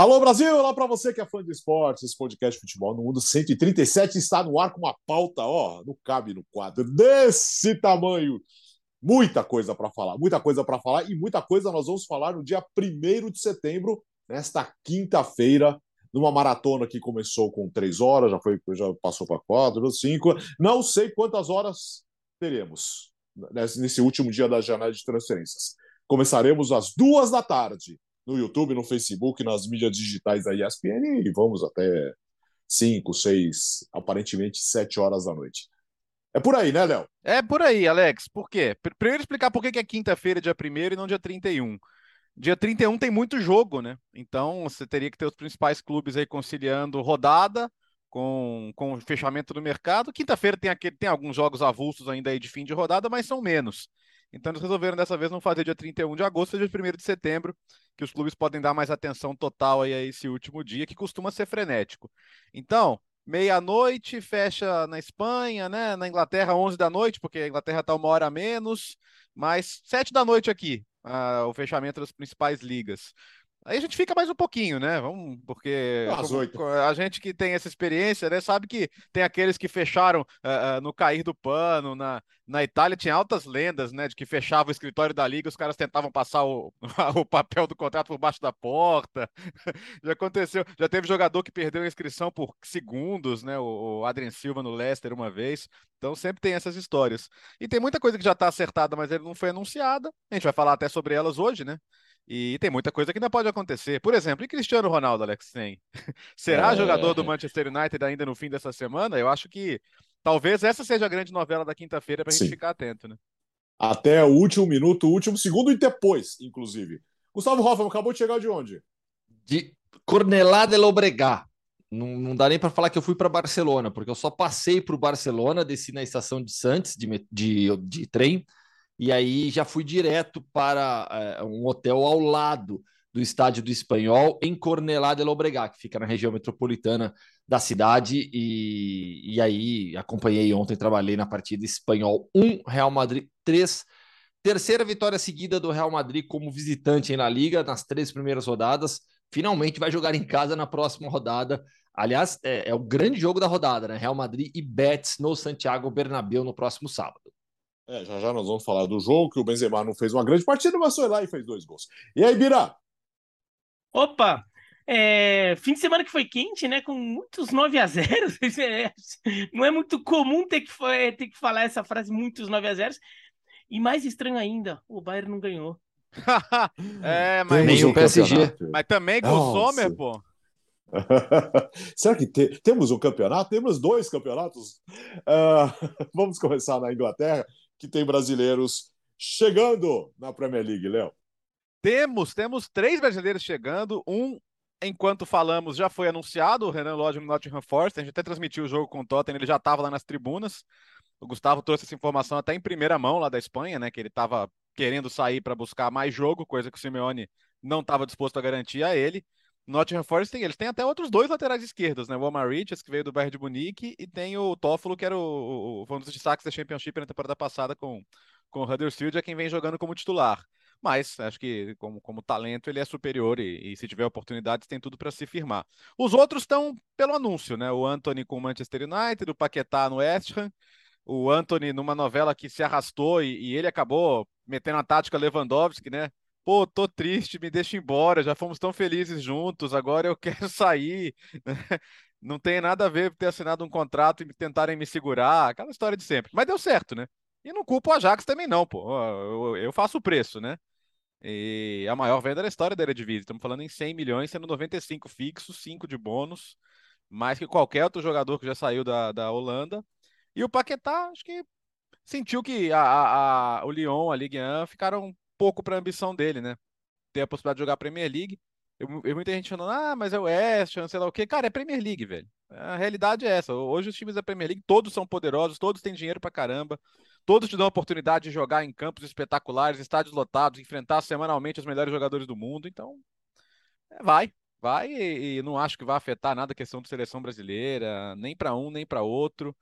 Alô Brasil, olá para você que é fã de esportes, esse podcast Futebol no Mundo 137 está no ar com uma pauta, ó, não cabe no quadro, desse tamanho. Muita coisa para falar, muita coisa para falar e muita coisa nós vamos falar no dia 1 de setembro, nesta quinta-feira, numa maratona que começou com três horas, já, foi, já passou para quatro, cinco, não sei quantas horas teremos nesse último dia da janela de transferências. Começaremos às duas da tarde no YouTube, no Facebook, nas mídias digitais da ESPN e vamos até 5, 6, aparentemente 7 horas da noite. É por aí, né, Léo? É por aí, Alex. Por quê? Primeiro explicar por que é quinta-feira, dia 1 e não dia 31. Dia 31 tem muito jogo, né? Então você teria que ter os principais clubes aí conciliando rodada com, com o fechamento do mercado. Quinta-feira tem, aquele, tem alguns jogos avulsos ainda aí de fim de rodada, mas são menos. Então eles resolveram dessa vez não fazer dia 31 de agosto, dia 1 de setembro, que os clubes podem dar mais atenção total aí a esse último dia, que costuma ser frenético. Então, meia-noite, fecha na Espanha, né? Na Inglaterra, 11 da noite, porque a Inglaterra está uma hora a menos, mas 7 da noite aqui, uh, o fechamento das principais ligas. Aí a gente fica mais um pouquinho, né? Vamos, porque a gente que tem essa experiência, né, sabe que tem aqueles que fecharam uh, uh, no cair do pano. Na, na Itália tinha altas lendas, né, de que fechava o escritório da liga, os caras tentavam passar o, o papel do contrato por baixo da porta. já aconteceu, já teve jogador que perdeu a inscrição por segundos, né? O, o Adrien Silva no Leicester uma vez. Então sempre tem essas histórias. E tem muita coisa que já está acertada, mas ele não foi anunciada. A gente vai falar até sobre elas hoje, né? E tem muita coisa que ainda pode acontecer. Por exemplo, e Cristiano Ronaldo, Alex tem? Será é... jogador do Manchester United ainda no fim dessa semana? Eu acho que talvez essa seja a grande novela da quinta-feira para a gente ficar atento, né? Até o último minuto, o último segundo e depois, inclusive. Gustavo Hoffman acabou de chegar de onde? De Cornelá de Lobregá. Não, não dá nem para falar que eu fui para Barcelona, porque eu só passei para o Barcelona, desci na estação de Santos de, de, de trem e aí já fui direto para é, um hotel ao lado do estádio do Espanhol, em Cornelá de Lobregá, que fica na região metropolitana da cidade. E, e aí acompanhei ontem, trabalhei na partida Espanhol 1, Real Madrid 3. Terceira vitória seguida do Real Madrid como visitante na Liga, nas três primeiras rodadas. Finalmente vai jogar em casa na próxima rodada. Aliás, é, é o grande jogo da rodada, né? Real Madrid e Betis no Santiago Bernabéu no próximo sábado. É, já já nós vamos falar do jogo, que o Benzema não fez uma grande partida, mas foi lá e fez dois gols. E aí, Bira? Opa! É, fim de semana que foi quente, né? Com muitos 9 a 0 é, Não é muito comum ter que, ter que falar essa frase, muitos 9 a 0 E mais estranho ainda, o Bayern não ganhou. é, mas nem um o PSG. Mas também com o Sommer, pô. Será que te... temos um campeonato? Temos dois campeonatos. Uh, vamos começar na Inglaterra que tem brasileiros chegando na Premier League, Léo? Temos, temos três brasileiros chegando. Um, enquanto falamos, já foi anunciado, o Renan Lodge no Nottingham Forest. A gente até transmitiu o jogo com o Tottenham, ele já estava lá nas tribunas. O Gustavo trouxe essa informação até em primeira mão lá da Espanha, né? Que ele estava querendo sair para buscar mais jogo, coisa que o Simeone não estava disposto a garantir a ele. Nottingham Forest tem, eles têm até outros dois laterais esquerdos, né? O Omar Richards, que veio do Bayern de Munique, e tem o Toffolo, que era o, o, foi um dos destaques da Championship na temporada passada com, com o Huddersfield, é quem vem jogando como titular. Mas acho que como, como talento ele é superior e, e se tiver oportunidades tem tudo para se firmar. Os outros estão pelo anúncio, né? O Anthony com o Manchester United, o Paquetá no West Ham, o Anthony numa novela que se arrastou e, e ele acabou metendo a tática Lewandowski, né? Pô, tô triste, me deixa embora, já fomos tão felizes juntos, agora eu quero sair. Né? Não tem nada a ver ter assinado um contrato e tentarem me segurar, aquela história de sempre. Mas deu certo, né? E não culpo o Ajax também não, pô. Eu, faço o preço, né? E a maior venda da história da Eredivisie. Estamos falando em 100 milhões, sendo 95 fixos, 5 de bônus, mais que qualquer outro jogador que já saiu da, da Holanda. E o Paquetá, acho que sentiu que a, a, a o Lyon, a Ligue 1, ficaram pouco para a ambição dele, né? Ter a possibilidade de jogar a Premier League. Eu, eu, muita gente falando, ah, mas é o West, sei lá o quê. Cara, é Premier League, velho. A realidade é essa. Hoje os times da Premier League, todos são poderosos, todos têm dinheiro pra caramba, todos te dão a oportunidade de jogar em campos espetaculares, estádios lotados, enfrentar semanalmente os melhores jogadores do mundo. Então, é, vai, vai e, e, não acho que vai afetar nada a questão de seleção brasileira, nem para um, nem para outro.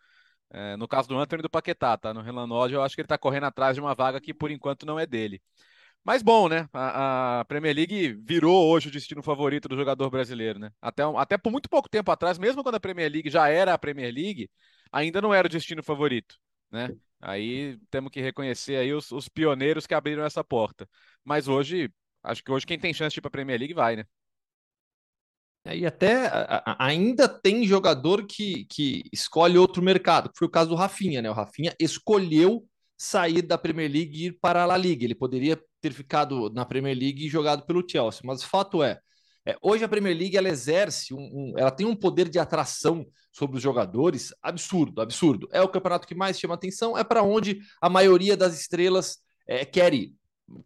É, no caso do Anthony do Paquetá, tá? No Renan Lodge, eu acho que ele tá correndo atrás de uma vaga que por enquanto não é dele. Mas bom, né? A, a, Premier League virou hoje o destino favorito do jogador brasileiro, né? Até, até por muito pouco tempo atrás, mesmo quando a Premier League já era a Premier League, ainda não era o destino favorito, né? Aí temos que reconhecer aí os, os pioneiros que abriram essa porta. Mas hoje, acho que hoje quem tem chance de ir para a Premier League vai, né? É, e até ainda tem jogador que, que escolhe outro mercado, foi o caso do Rafinha, né? O Rafinha escolheu sair da Premier League e ir para a La Liga. Ele poderia ter ficado na Premier League e jogado pelo Chelsea, mas o fato é, é hoje a Premier League ela exerce um, um, ela tem um poder de atração sobre os jogadores absurdo, absurdo. É o campeonato que mais chama atenção, é para onde a maioria das estrelas é, quer ir.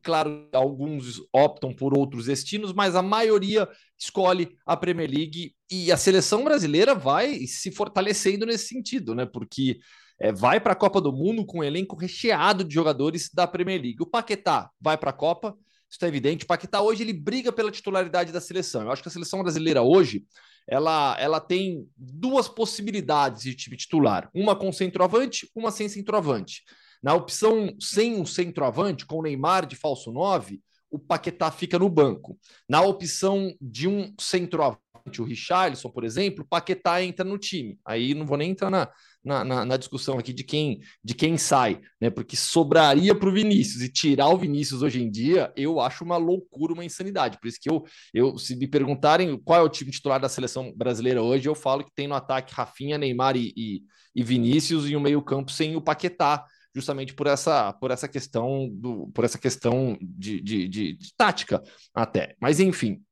Claro, alguns optam por outros destinos, mas a maioria escolhe a Premier League e a seleção brasileira vai se fortalecendo nesse sentido, né? Porque é, vai para a Copa do Mundo com um elenco recheado de jogadores da Premier League. O Paquetá vai para a Copa, isso está evidente. O Paquetá hoje ele briga pela titularidade da seleção. Eu acho que a seleção brasileira hoje ela, ela tem duas possibilidades de time titular: uma com centroavante, uma sem centroavante. Na opção sem um centroavante, com o Neymar de falso 9, o Paquetá fica no banco. Na opção de um centroavante, o Richarlison, por exemplo, o Paquetá entra no time. Aí não vou nem entrar na, na, na, na discussão aqui de quem, de quem sai, né? Porque sobraria para o Vinícius e tirar o Vinícius hoje em dia, eu acho uma loucura, uma insanidade. Por isso que eu, eu se me perguntarem qual é o time titular da seleção brasileira hoje, eu falo que tem no ataque Rafinha, Neymar e, e, e Vinícius e o meio-campo sem o Paquetá justamente por essa, por essa questão do, por essa questão de, de, de, de tática até. Mas enfim,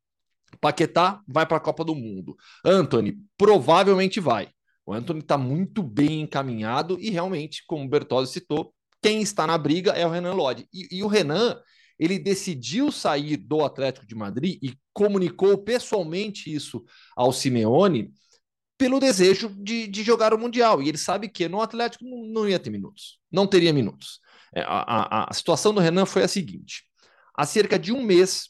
Paquetá vai para a Copa do Mundo. Anthony provavelmente vai. O Anthony está muito bem encaminhado e realmente, como o Bertozzi citou, quem está na briga é o Renan Lodge. E, e, o Renan, ele decidiu sair do Atlético de Madrid e comunicou pessoalmente isso ao Simeone pelo desejo de, de jogar o Mundial. E ele sabe que no Atlético não, não ia ter minutos, não teria minutos. É, a, a, a, situação do Renan foi a seguinte: há cerca de um mês,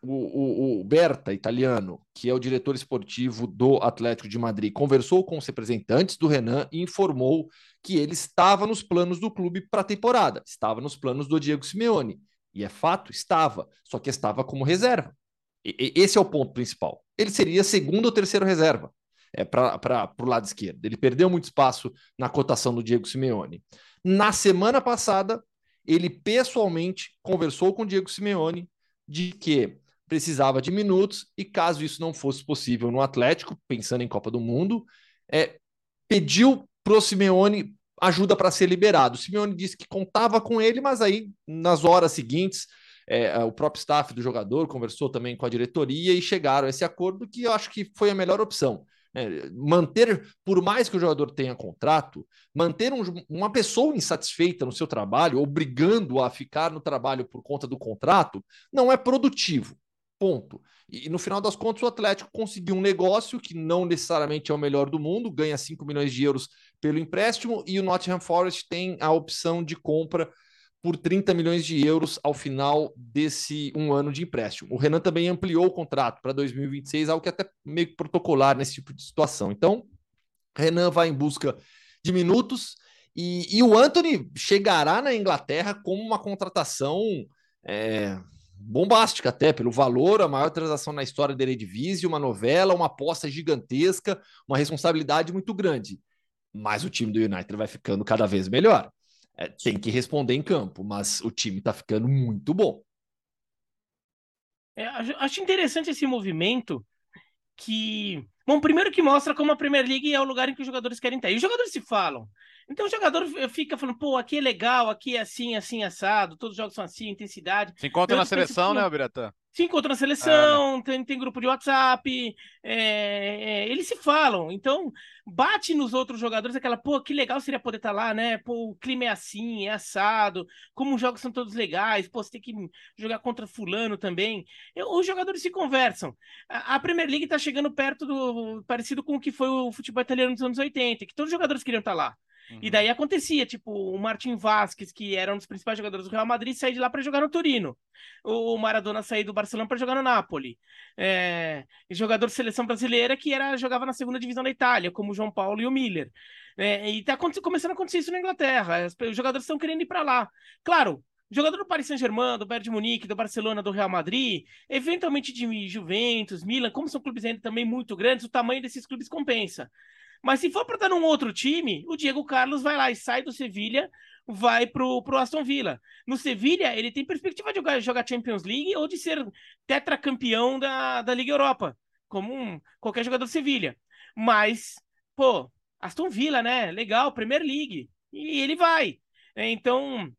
o, o, o, Berta, italiano, que é o diretor esportivo do Atlético de Madrid, conversou com os representantes do Renan e informou que ele estava nos planos do clube para a temporada, estava nos planos do Diego Simeone. E é fato, estava, só que estava como reserva. E, esse é o ponto principal. Ele seria segundo ou terceiro reserva é, para o lado esquerdo. Ele perdeu muito espaço na cotação do Diego Simeone. Na semana passada, ele pessoalmente conversou com o Diego Simeone de que precisava de minutos e caso isso não fosse possível no Atlético, pensando em Copa do Mundo, é, pediu para o Simeone ajuda para ser liberado. O Simeone disse que contava com ele, mas aí nas horas seguintes é, o próprio staff do jogador conversou também com a diretoria e chegaram a esse acordo que eu acho que foi a melhor opção. É, manter, por mais que o jogador tenha contrato, manter um, uma pessoa insatisfeita no seu trabalho, obrigando a ficar no trabalho por conta do contrato, não é produtivo. Ponto. E no final das contas, o Atlético conseguiu um negócio que não necessariamente é o melhor do mundo, ganha 5 milhões de euros pelo empréstimo, e o Nottingham Forest tem a opção de compra por 30 milhões de euros ao final desse um ano de empréstimo. O Renan também ampliou o contrato para 2026, algo que é até meio protocolar nesse tipo de situação. Então, Renan vai em busca de minutos e, e o Anthony chegará na Inglaterra como uma contratação é, bombástica até, pelo valor, a maior transação na história da Eredivisie, uma novela, uma aposta gigantesca, uma responsabilidade muito grande. Mas o time do United vai ficando cada vez melhor. É, tem que responder em campo, mas o time está ficando muito bom. É, acho interessante esse movimento que. Bom, primeiro que mostra como a Premier League é o lugar em que os jogadores querem estar. E os jogadores se falam. Então o jogador fica falando, pô, aqui é legal, aqui é assim, assim, assado, todos os jogos são assim, intensidade. Se encontra então, na seleção, penso, né, Biratã? Se encontra na seleção, é, né? tem, tem grupo de WhatsApp, é, é, eles se falam. Então, bate nos outros jogadores aquela, pô, que legal seria poder estar tá lá, né? Pô, o clima é assim, é assado, como os jogos são todos legais, pô, você tem que jogar contra fulano também. os jogadores se conversam. A, a Premier League está chegando perto do. parecido com o que foi o futebol italiano nos anos 80, que todos os jogadores queriam estar tá lá. Uhum. E daí acontecia, tipo, o Martin Vasquez, que era um dos principais jogadores do Real Madrid, sair de lá para jogar no Torino. O Maradona sair do Barcelona para jogar no Napoli. É... jogador de seleção brasileira que era jogava na segunda divisão da Itália, como o João Paulo e o Miller. É... e tá começando a acontecer isso na Inglaterra. Os jogadores estão querendo ir para lá. Claro, jogador do Paris Saint-Germain, do Bayern de Munique, do Barcelona, do Real Madrid, eventualmente de Juventus, Milan, como são clubes ainda também muito grandes, o tamanho desses clubes compensa. Mas se for para estar num outro time, o Diego Carlos vai lá e sai do Sevilha, vai pro, pro Aston Villa. No Sevilha, ele tem perspectiva de jogar, jogar Champions League ou de ser tetracampeão da, da Liga Europa, como um, qualquer jogador do Sevilha. Mas, pô, Aston Villa, né? Legal, Premier League. E ele vai. Então,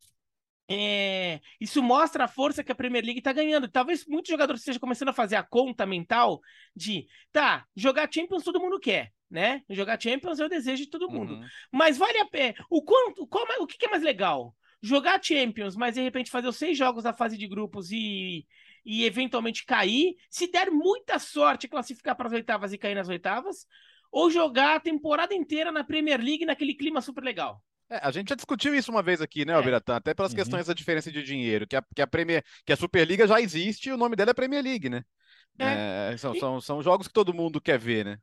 é, isso mostra a força que a Premier League está ganhando. Talvez muitos jogadores estejam começando a fazer a conta mental de, tá, jogar Champions todo mundo quer, né? Jogar Champions é o desejo de todo mundo. Uhum. Mas vale a pena. O, quanto, qual, o que, que é mais legal? Jogar Champions, mas de repente fazer os seis jogos da fase de grupos e, e eventualmente cair. Se der muita sorte, classificar para as oitavas e cair nas oitavas. Ou jogar a temporada inteira na Premier League naquele clima super legal. É, a gente já discutiu isso uma vez aqui, né, Albiratã? É. Até pelas uhum. questões da diferença de dinheiro, que a, que a Premier, que a Superliga já existe e o nome dela é Premier League, né? É. É, são, e... são, são jogos que todo mundo quer ver, né?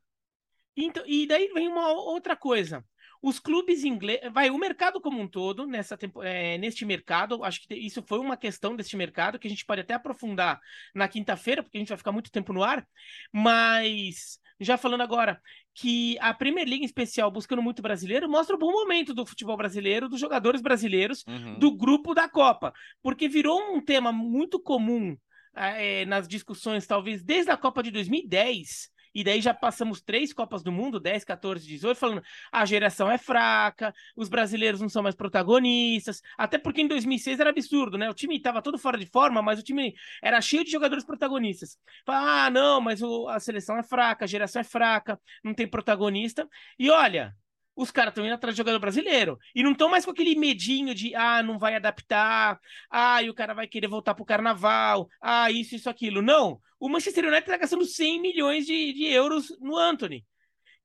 Então, e daí vem uma outra coisa. Os clubes ingleses, vai, o mercado como um todo, nessa é, neste mercado, acho que isso foi uma questão deste mercado que a gente pode até aprofundar na quinta-feira, porque a gente vai ficar muito tempo no ar, mas já falando agora, que a Premier League em especial, buscando muito brasileiro, mostra o bom momento do futebol brasileiro, dos jogadores brasileiros, uhum. do grupo da Copa. Porque virou um tema muito comum é, nas discussões, talvez desde a Copa de 2010 e daí já passamos três Copas do Mundo, 10, 14, 18, falando a geração é fraca, os brasileiros não são mais protagonistas, até porque em 2006 era absurdo, né? O time estava todo fora de forma, mas o time era cheio de jogadores protagonistas. ah, não, mas o, a seleção é fraca, a geração é fraca, não tem protagonista. E olha, os caras estão indo atrás de jogador brasileiro. E não estão mais com aquele medinho de, ah, não vai adaptar, ah, e o cara vai querer voltar pro carnaval, ah, isso, isso, aquilo. Não. O Manchester United está gastando 100 milhões de, de euros no Anthony.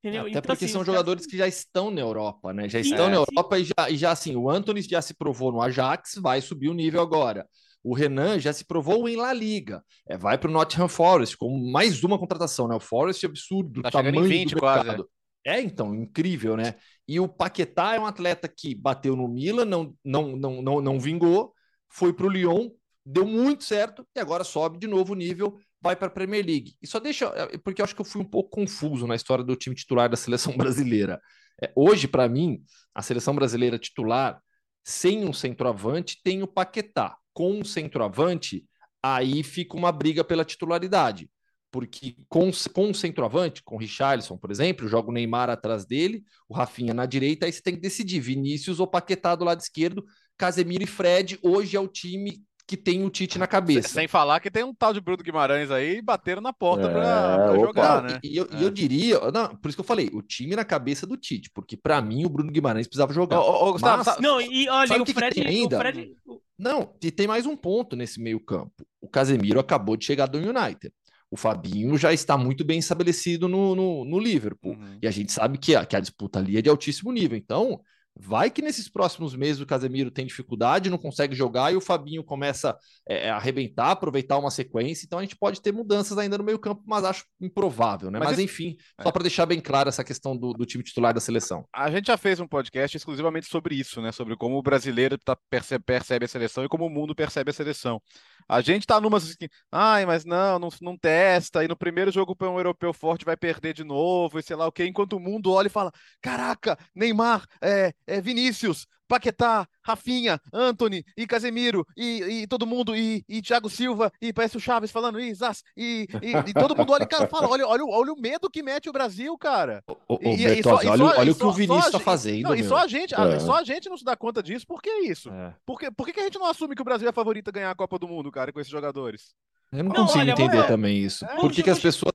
Entendeu? Até então, porque assim, são jogadores que já estão na Europa, né? Já estão é, na Europa e já, e já, assim, o Anthony já se provou no Ajax, vai subir o nível agora. O Renan já se provou em La Liga. É, vai para o Nottingham Forest com mais uma contratação, né? O Forest é absurdo, tá tamanho 20, do mercado. Quase. É, então, incrível, né? E o Paquetá é um atleta que bateu no Milan, não, não, não, não, não vingou, foi para o Lyon, deu muito certo e agora sobe de novo o nível, vai para a Premier League. E só deixa, é, porque eu acho que eu fui um pouco confuso na história do time titular da seleção brasileira. É, hoje, para mim, a seleção brasileira titular, sem um centroavante, tem o Paquetá. Com um centroavante, aí fica uma briga pela titularidade porque com, com o centroavante, com o Richarlison, por exemplo, joga o Neymar atrás dele, o Rafinha na direita, aí você tem que decidir, Vinícius ou Paquetá do lado esquerdo, Casemiro e Fred, hoje é o time que tem o Tite na cabeça. Sem falar que tem um tal de Bruno Guimarães aí bateram na porta é, para jogar, né? E eu, é. eu, diria, não, por isso que eu falei, o time na cabeça do Tite, porque para mim o Bruno Guimarães precisava jogar. Ô, ô, Gustavo, Mas, não, e olha, o, que Fred, que ainda? o Fred... Não, e tem mais um ponto nesse meio campo. O Casemiro acabou de chegar do United. O Fabinho já está muito bem estabelecido no, no, no Liverpool. Uhum. E a gente sabe que a, que a disputa ali é de altíssimo nível. Então, Vai que nesses próximos meses o Casemiro tem dificuldade, não consegue jogar e o Fabinho começa é, a arrebentar, aproveitar uma sequência. Então a gente pode ter mudanças ainda no meio-campo, mas acho improvável, né? Mas, mas enfim, é. só para deixar bem claro essa questão do, do, time titular da seleção. A gente já fez um podcast exclusivamente sobre isso, né? Sobre como o brasileiro tá, percebe, percebe a seleção e como o mundo percebe a seleção. A gente tá numa assim, ai, mas não, não, não testa, e no primeiro jogo para um europeu forte vai perder de novo, e sei lá o quê, enquanto o mundo olha e fala: caraca, Neymar, é, é, Vinícius, Paquetá, Rafinha, Anthony e Casemiro e, e todo mundo e, e Thiago Silva e parece o Chaves falando isso, e, e, e, todo mundo olha, cara, fala, olha, olha, olha o medo que mete o Brasil, cara. Só, olha, só, olha o que o Vinícius está fazendo. Não, e só a gente, é. só a gente não se dá conta disso. Por que isso? É. Por, que, por que a gente não assume que o Brasil é favorito a ganhar a Copa do Mundo, cara, com esses jogadores? Eu não, não consigo olha, entender também isso. É, por que, que as pessoas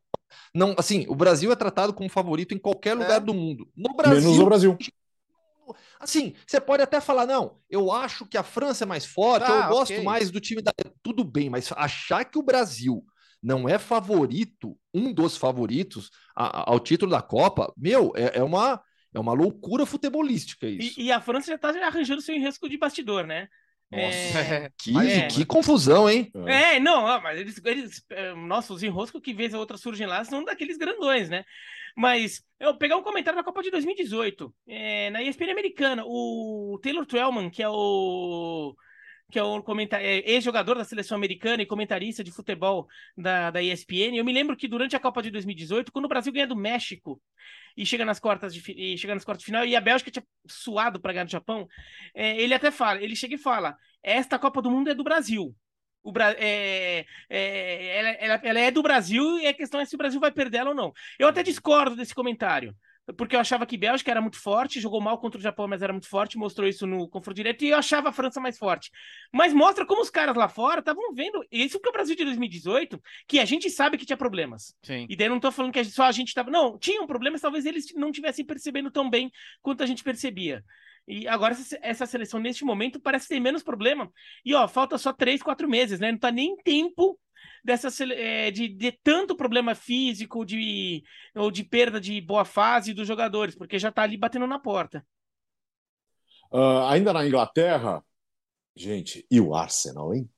não, assim, o Brasil é tratado como favorito em qualquer lugar é. do mundo. No Brasil, Menos no Brasil. Assim, você pode até falar, não, eu acho que a França é mais forte, ah, eu gosto okay. mais do time da. Tudo bem, mas achar que o Brasil não é favorito, um dos favoritos a, ao título da Copa, meu, é, é, uma. É uma loucura futebolística isso. E, e a França já está arranjando seu risco de bastidor, né? Nossa, é... que, é... que confusão, hein? É, não, mas eles, eles é, nossa, os enroscos que vez a outra surgem lá são daqueles grandões, né? Mas eu pegar um comentário da Copa de 2018, é, na ESPN americana, o Taylor Twellman, que é o que é o comentar... é ex-jogador da seleção americana e comentarista de futebol da, da ESPN. Eu me lembro que durante a Copa de 2018, quando o Brasil ganha do México e chega nas quartas de, e chega nas quartas de final, e a Bélgica tinha suado para ganhar do Japão, é, ele até fala, ele chega e fala: esta Copa do Mundo é do Brasil. O Bra... É, é, ela, ela, ela, é do Brasil e a questão é se o Brasil vai perder ela ou não. Eu até discordo desse comentário porque eu achava que Bélgica era muito forte, jogou mal contra o Japão, mas era muito forte, mostrou isso no confronto direto, e eu achava a França mais forte. Mas mostra como os caras lá fora estavam vendo, isso porque o Brasil de 2018, que a gente sabe que tinha problemas. Sim. E daí eu não tô falando que só a gente tava, não, tinham problemas, talvez eles não tivessem percebendo tão bem quanto a gente percebia. E agora essa seleção, neste momento, parece ter menos problema. E ó, falta só três, quatro meses, né? Não tá nem tempo dessa é, de, de tanto problema físico de ou de perda de boa fase dos jogadores, porque já está ali batendo na porta. Uh, ainda na Inglaterra, gente, e o Arsenal, hein?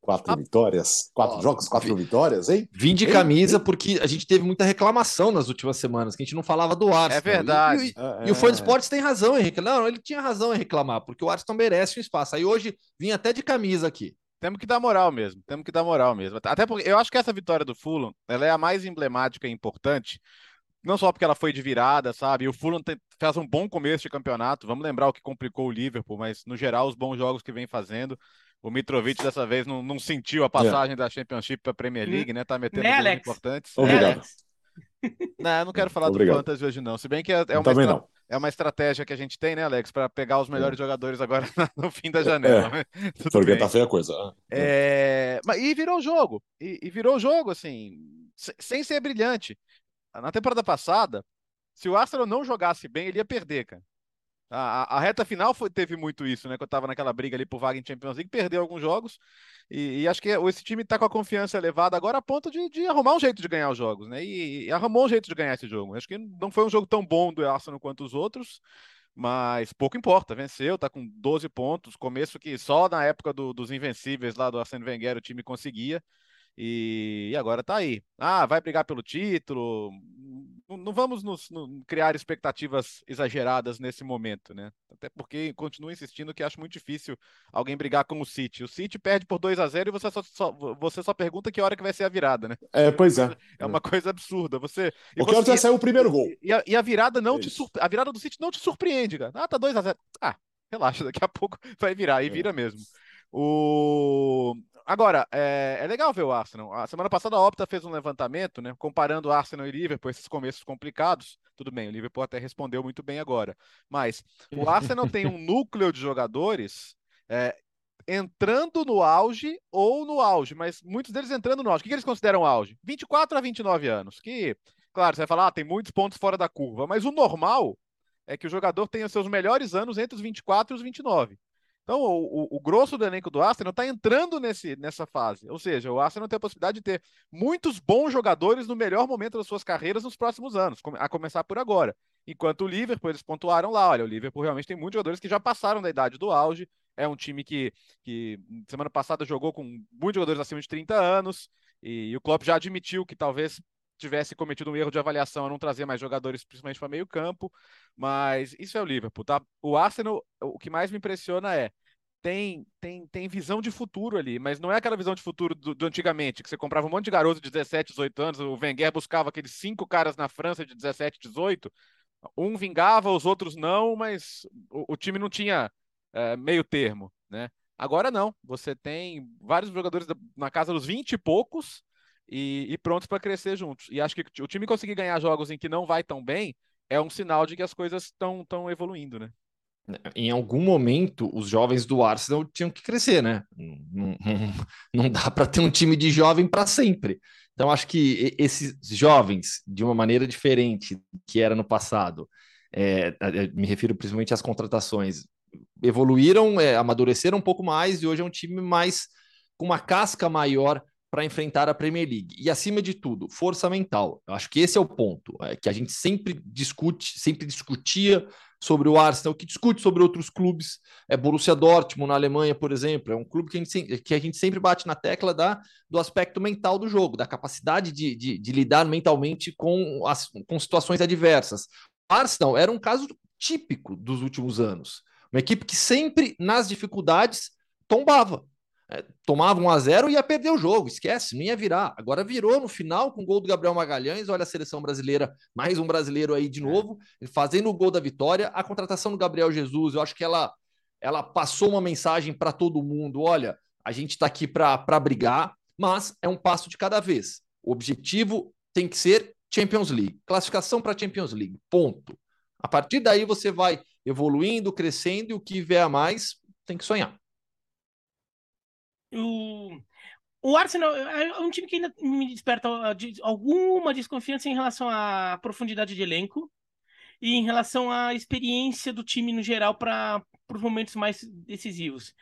Quatro ah, vitórias, quatro jogos, quatro vi, vitórias, hein? Vim de camisa porque a gente teve muita reclamação nas últimas semanas, que a gente não falava do Arsenal. É verdade. E, e, é, e o fã de esportes tem razão, Henrique. Não, ele tinha razão em reclamar, porque o Arsenal merece um espaço. Aí hoje vim até de camisa aqui. Temos que dar moral mesmo, temos que dar moral mesmo. Até porque eu acho que essa vitória do Fulham, ela é a mais emblemática e importante, não só porque ela foi de virada, sabe? E o Fulham tem, fez um bom começo de campeonato. Vamos lembrar o que complicou o Liverpool, mas no geral os bons jogos que vem fazendo. O Mitrovic dessa vez não, não sentiu a passagem yeah. da Championship para a Premier League, né? Tá metendo né, gols importantes. Obrigado. Não, eu não quero falar Obrigado. do Fantasy hoje não. Se bem que é, é uma, estra... é uma estratégia que a gente tem, né, Alex, para pegar os melhores é. jogadores agora no fim da janela. É. Bem. tá feia a coisa. Ah. É... Mas, e virou o jogo. E, e virou o jogo, assim, sem ser brilhante. Na temporada passada, se o Arsenal não jogasse bem, ele ia perder, cara. A, a, reta final foi, teve muito isso, né? Que eu tava naquela briga ali por vaga em Champions League, perdeu alguns jogos. E, e acho que esse time tá com a confiança elevada agora a ponto de, de arrumar um jeito de ganhar os jogos, né? E, e, arrumou um jeito de ganhar esse jogo. Acho que não foi um jogo tão bom do Arsenal quanto os outros, mas pouco importa. Venceu, tá com 12 pontos. Começo que só na época do, dos Invencíveis lá do Arsene Wenger o time conseguia. E, agora tá aí. Ah, vai brigar pelo título. Não, vamos nos, no, criar expectativas exageradas nesse momento, né? Até porque continuo insistindo que acho muito difícil alguém brigar com o City. O City perde por 2 a 0 e você só, só, você só pergunta que hora que vai ser a virada, né? É, pois é. É uma coisa absurda. Você. O que já saiu o primeiro gol. E a, e a virada não é te surpre... A virada do City não te surpreende, cara. Ah, tá 2 a 0 Ah, relaxa, daqui a pouco vai virar, e é. vira mesmo. O... Agora, é, é, legal ver o Arsenal. A semana passada a Opta fez um levantamento, né, comparando Arsenal e Liverpool, esses começos complicados. Tudo bem, o Liverpool até respondeu muito bem agora. Mas o Arsenal tem um núcleo de jogadores é, entrando no auge ou no auge, mas muitos deles entrando no auge. O que, que eles consideram auge? 24 a 29 anos. Que, claro, você vai falar, ah, tem muitos pontos fora da curva, mas o normal é que o jogador tenha seus melhores anos entre os 24 e os 29. Então, o, o, grosso do elenco do Arsenal está entrando nesse, nessa fase. Ou seja, o Arsenal tem a possibilidade de ter muitos bons jogadores no melhor momento das suas carreiras nos próximos anos, a começar por agora. Enquanto o Liverpool, eles pontuaram lá, olha, o Liverpool realmente tem muitos jogadores que já passaram da idade do auge, é um time que, que semana passada jogou com muitos jogadores acima de 30 anos, e, e o Klopp já admitiu que talvez tivesse cometido um erro de avaliação a não trazer mais jogadores, principalmente para meio campo, mas isso é o Liverpool, tá? O Arsenal, o que mais me impressiona é tem, tem, tem visão de futuro ali, mas não é aquela visão de futuro do, do, antigamente, que você comprava um monte de garoto de 17, 18 anos, o Wenger buscava aqueles cinco caras na França de 17, 18, um vingava, os outros não, mas o, o time não tinha é, meio termo, né? Agora não, você tem vários jogadores na casa dos 20 e poucos, e, e prontos para crescer juntos. E acho que o time conseguir ganhar jogos em que não vai tão bem é um sinal de que as coisas estão evoluindo, né? Em algum momento, os jovens do Arsenal tinham que crescer, né? Não, não, não dá para ter um time de jovem para sempre. Então, acho que esses jovens, de uma maneira diferente que era no passado, é, me refiro principalmente às contratações, evoluíram, é, amadureceram um pouco mais e hoje é um time mais com uma casca maior para enfrentar a Premier League. E acima de tudo, força mental. Eu acho que esse é o ponto é, que a gente sempre discute, sempre discutia sobre o Arsenal, que discute sobre outros clubes. É Borussia Dortmund na Alemanha, por exemplo, é um clube que a gente, que a gente sempre bate na tecla da, do aspecto mental do jogo, da capacidade de, de, de lidar mentalmente com, as, com situações adversas. O Arsenal era um caso típico dos últimos anos. Uma equipe que sempre, nas dificuldades, tombava. É, tomava 1 a 0 e ia perder o jogo, esquece, não ia virar. Agora virou no final com o gol do Gabriel Magalhães. Olha a seleção brasileira, mais um brasileiro aí de novo, fazendo o gol da vitória. A contratação do Gabriel Jesus, eu acho que ela, ela passou uma mensagem para todo mundo: olha, a gente está aqui para brigar, mas é um passo de cada vez. O objetivo tem que ser Champions League, classificação para Champions League, ponto. A partir daí você vai evoluindo, crescendo e o que vier a mais tem que sonhar. O, o Arsenal é um time que ainda me desperta alguma desconfiança em relação à profundidade de elenco e em relação à experiência do time no geral para os momentos mais decisivos.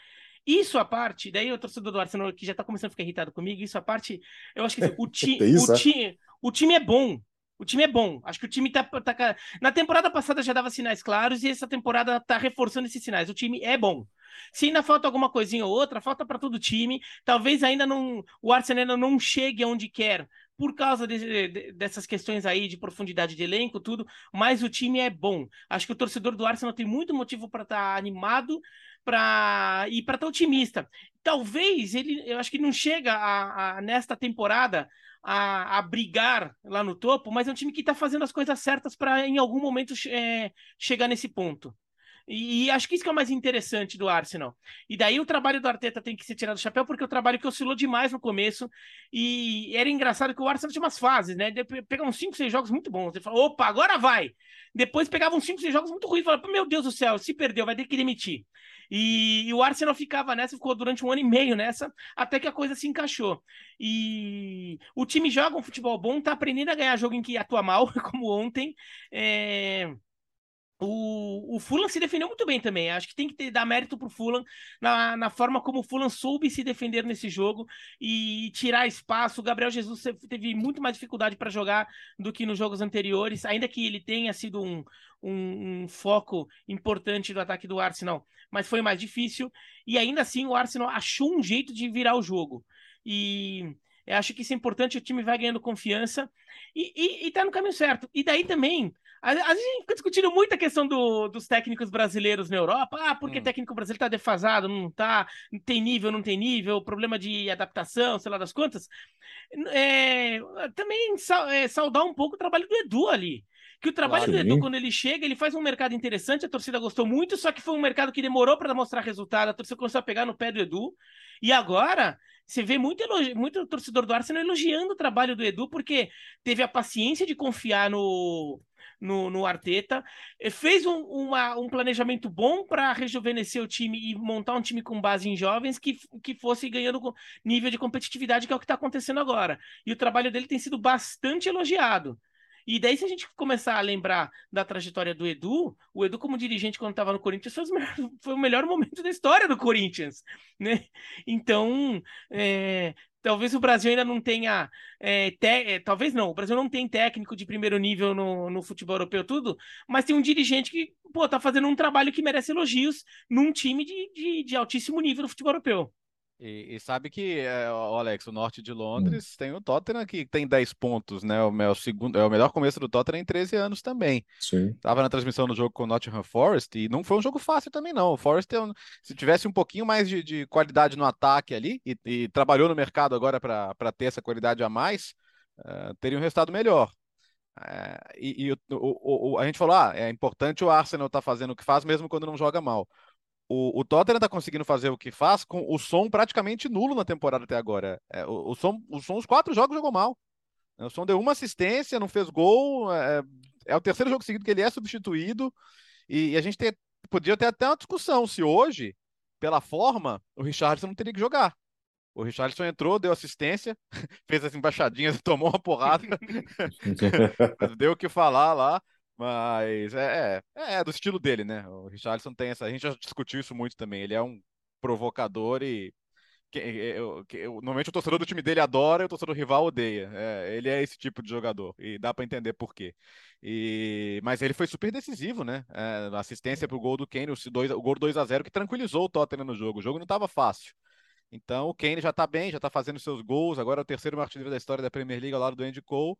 Isso à parte, daí o torcedor do Arsenal que já está começando a ficar irritado comigo, isso à parte, eu acho que assim, o, ti, isso, o, é? ti, o time é bom. O time é bom. Acho que o time tá, tá, Na temporada passada já dava sinais claros e essa temporada tá reforçando esses sinais. O time é bom. Se ainda falta alguma coisinha ou outra, falta para todo time. Talvez ainda não. O Arsenal não chegue aonde quer por causa de, de, dessas questões aí de profundidade de elenco, tudo, mas o time é bom. Acho que o torcedor do Arsenal tem muito motivo para estar tá animado para e para estar tá otimista. Talvez ele, eu acho que não chega a, a nesta temporada a, a, brigar lá no topo, mas é um time que está fazendo as coisas certas para em algum momento é, chegar nesse ponto. E, acho que isso que é o mais interessante do Arsenal. E daí o trabalho do Arteta tem que ser tirado do chapéu, porque é o trabalho que oscilou demais no começo. E era engraçado que o Arsenal tinha umas fases, né? Pegava uns 5, 6 jogos muito bons. Ele falou, opa, agora vai! Depois pegava uns 5, 6 jogos muito ruins falava, meu Deus do céu, se perdeu, vai ter que demitir. E, e, o Arsenal ficava nessa, ficou durante um ano e meio nessa, até que a coisa se encaixou. E o time joga um futebol bom, tá aprendendo a ganhar jogo em que atua mal, como ontem. É... O, o Fulham se defendeu muito bem também. Acho que tem que ter, dar mérito pro Fulham na, na forma como o Fulham soube se defender nesse jogo e tirar espaço. O Gabriel Jesus teve muito mais dificuldade para jogar do que nos jogos anteriores, ainda que ele tenha sido um, um, um, foco importante do ataque do Arsenal, mas foi mais difícil. E ainda assim o Arsenal achou um jeito de virar o jogo. E acho que isso é importante, o time vai ganhando confiança e, e, e tá no caminho certo. E daí também a, a gente fica discutindo muito a questão do, dos técnicos brasileiros na Europa. Ah, porque hum. técnico brasileiro está defasado, não tá, tem nível, não tem nível, problema de adaptação, sei lá das quantas. É, também é, saudar um pouco o trabalho do Edu ali. Que o trabalho claro, do Edu, quando ele chega, ele faz um mercado interessante, a torcida gostou muito, só que foi um mercado que demorou para mostrar resultado, a torcida começou a pegar no pé do Edu. E agora você vê muito, elogi... muito torcedor do Arsenal elogiando o trabalho do Edu, porque teve a paciência de confiar no, no, no Arteta, fez um, uma, um planejamento bom para rejuvenescer o time e montar um time com base em jovens que, que fosse ganhando nível de competitividade, que é o que está acontecendo agora. E o trabalho dele tem sido bastante elogiado. E daí, se a gente começar a lembrar da trajetória do Edu, o Edu, como dirigente, quando estava no Corinthians, foi, o melhor momento da história do Corinthians, né? Então, é, talvez o Brasil ainda não tenha. É, te, é, talvez não, o Brasil não tem técnico de primeiro nível no, no futebol europeu, tudo, mas tem um dirigente que, pô, tá fazendo um trabalho que merece elogios num time de, de, de altíssimo nível no futebol europeu. E, e, sabe que, é, Alex, o norte de Londres hum. tem o Tottenham que tem 10 pontos, né? O, meu, segundo, é o melhor começo do Tottenham em 13 anos também. Sim. Tava na transmissão do jogo com o Nottingham Forest e não foi um jogo fácil também, não. O Forest, se tivesse um pouquinho mais de, de qualidade no ataque ali e, e trabalhou no mercado agora para ter essa qualidade a mais, uh, teria um resultado melhor. Uh, e, e o, o, o, a gente falou: ah, é importante o Arsenal estar tá fazendo o que faz mesmo quando não joga mal o, o Tottenham está conseguindo fazer o que faz com o som praticamente nulo na temporada até agora. É, o, o, som, o som, os quatro jogos jogou mal. O som deu uma assistência, não fez gol. É, é o terceiro jogo seguido que ele é substituído. E, e a gente ter, podia ter até uma discussão se hoje, pela forma, o Richardson não teria que jogar. O Richardson entrou, deu assistência, fez as embaixadinhas e tomou uma porrada. deu o que falar lá. Mas é, é, é, do estilo dele, né? O Richardson tem essa. A gente já discutiu isso muito também. Ele é um provocador e. Que, eu, que, eu, normalmente o torcedor do time dele adora e o torcedor rival odeia. É, ele é esse tipo de jogador e dá para entender por quê. E, mas ele foi super decisivo, né? É, assistência para o gol do Kane, o, dois, o gol 2 a 0 que tranquilizou o Tottenham no jogo. O jogo não estava fácil. Então o Kane já está bem, já está fazendo seus gols. Agora é o terceiro artilheiro da história da Premier League ao lado do Andy Cole.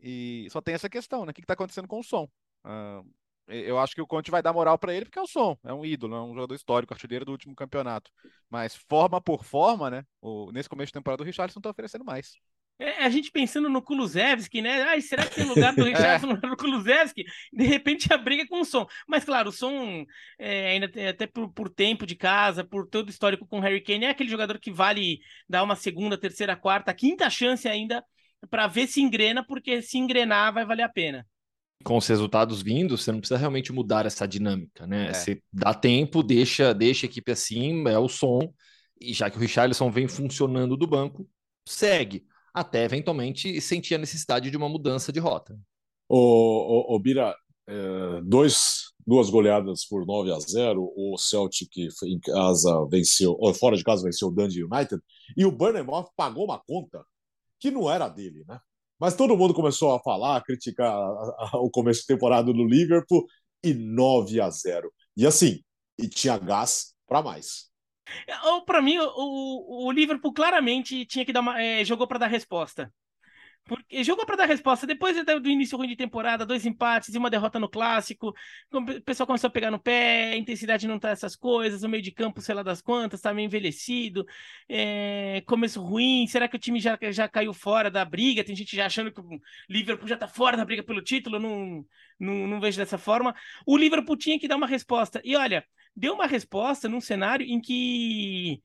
E só tem essa questão, né? O que está acontecendo com o som? Uh, eu acho que o Conte vai dar moral para ele porque é o som, é um ídolo, é um jogador histórico, artilheiro do último campeonato. Mas forma por forma, né? O, nesse começo de temporada o Richardson está oferecendo mais. É, a gente pensando no Kulusevski, né? Ai, será que tem lugar do Richardson é. no Kulusevski? De repente a briga com o som. Mas claro, o som é, ainda até por, por, tempo de casa, por todo o histórico com o Harry Kane, é aquele jogador que vale dar uma segunda, terceira, quarta, quinta chance ainda para ver se engrena, porque se engrenar vai valer a pena com os resultados vindo, você não precisa realmente mudar essa dinâmica, né? É. Você dá tempo, deixa, deixa a equipe assim, é o som, e já que o Richarlison vem funcionando do banco, segue, até eventualmente sentir a necessidade de uma mudança de rota. O, o, o Bira, é, dois, duas goleadas por 9 a 0, o Celtic em casa venceu, ou fora de casa venceu o Dundee United, e o Bournemouth pagou uma conta que não era dele, né? Mas todo mundo começou a falar, a criticar o começo de temporada do Liverpool e 9 a 0. E assim, e tinha gás para mais. Para mim, o, o Liverpool claramente tinha que dar uma, é, jogou para dar resposta. Porque jogou para dar resposta. Depois do início ruim de temporada, dois empates e uma derrota no clássico. O pessoal começou a pegar no pé, a intensidade não tá essas coisas, o meio de campo, sei lá das quantas, tá meio envelhecido. É, começo ruim. Será que o time já, já caiu fora da briga? Tem gente já achando que o Liverpool já tá fora da briga pelo título. Não, não, não vejo dessa forma. O Liverpool tinha que dar uma resposta. E olha, deu uma resposta num cenário em que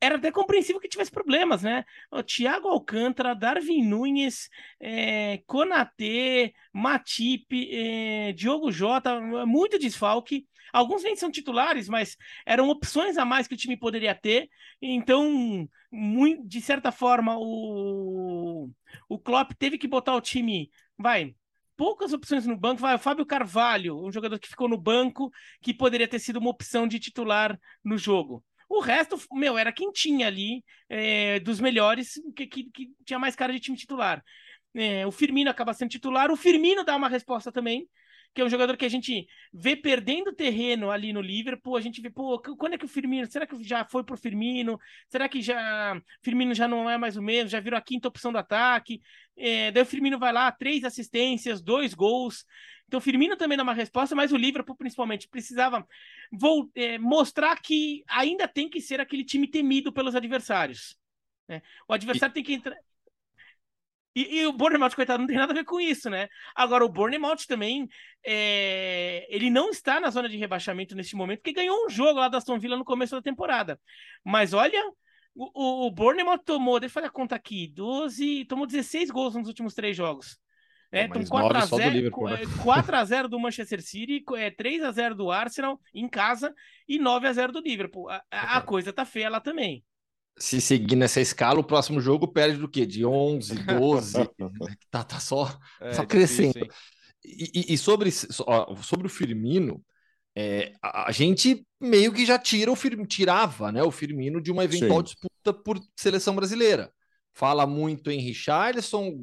era até compreensível que tivesse problemas, né? O Thiago Alcântara, Darwin Nunes, é, Konatê, Matip, é, Diogo Jota, muito desfalque. Alguns nem são titulares, mas eram opções a mais que o time poderia ter. Então, muito, de certa forma, o, o Klopp teve que botar o time, vai, poucas opções no banco. Vai, o Fábio Carvalho, um jogador que ficou no banco, que poderia ter sido uma opção de titular no jogo. O resto, meu, era quem tinha ali é, dos melhores, que, que, que, tinha mais cara de time titular. É, o Firmino acaba sendo titular, o Firmino dá uma resposta também, que é um jogador que a gente vê perdendo terreno ali no Liverpool, a gente vê, pô, quando é que o Firmino, será que já foi pro Firmino? Será que já Firmino já não é mais o mesmo, já virou a quinta opção do ataque? É, daí o Firmino vai lá, três assistências, dois gols. Então Firmino também dá uma resposta, mas o Liverpool principalmente precisava vou, é, mostrar que ainda tem que ser aquele time temido pelos adversários. Né? O adversário e... tem que entrar. E, e, o Bournemouth, coitado, não tem nada a ver com isso, né? Agora, o Bournemouth também, é... ele não está na zona de rebaixamento neste momento, porque ganhou um jogo lá da Aston Villa no começo da temporada. Mas olha, o, o, o Bournemouth tomou, deixa eu fazer a conta aqui, 12, tomou 16 gols nos últimos três jogos. É, então 4x0 4 a 0 do Manchester City, é, 3x0 do Arsenal em casa e 9x0 do Liverpool. A, a, a coisa tá feia lá também. Se seguir nessa escala, o próximo jogo perde do quê? De 11, 12. tá, tá só, é, só crescendo. e, e, sobre, sobre o Firmino, é, a, a, gente meio que já tira o Firmino, tirava né, o Firmino de uma eventual Sim. disputa por seleção brasileira. Fala muito em Richarlison,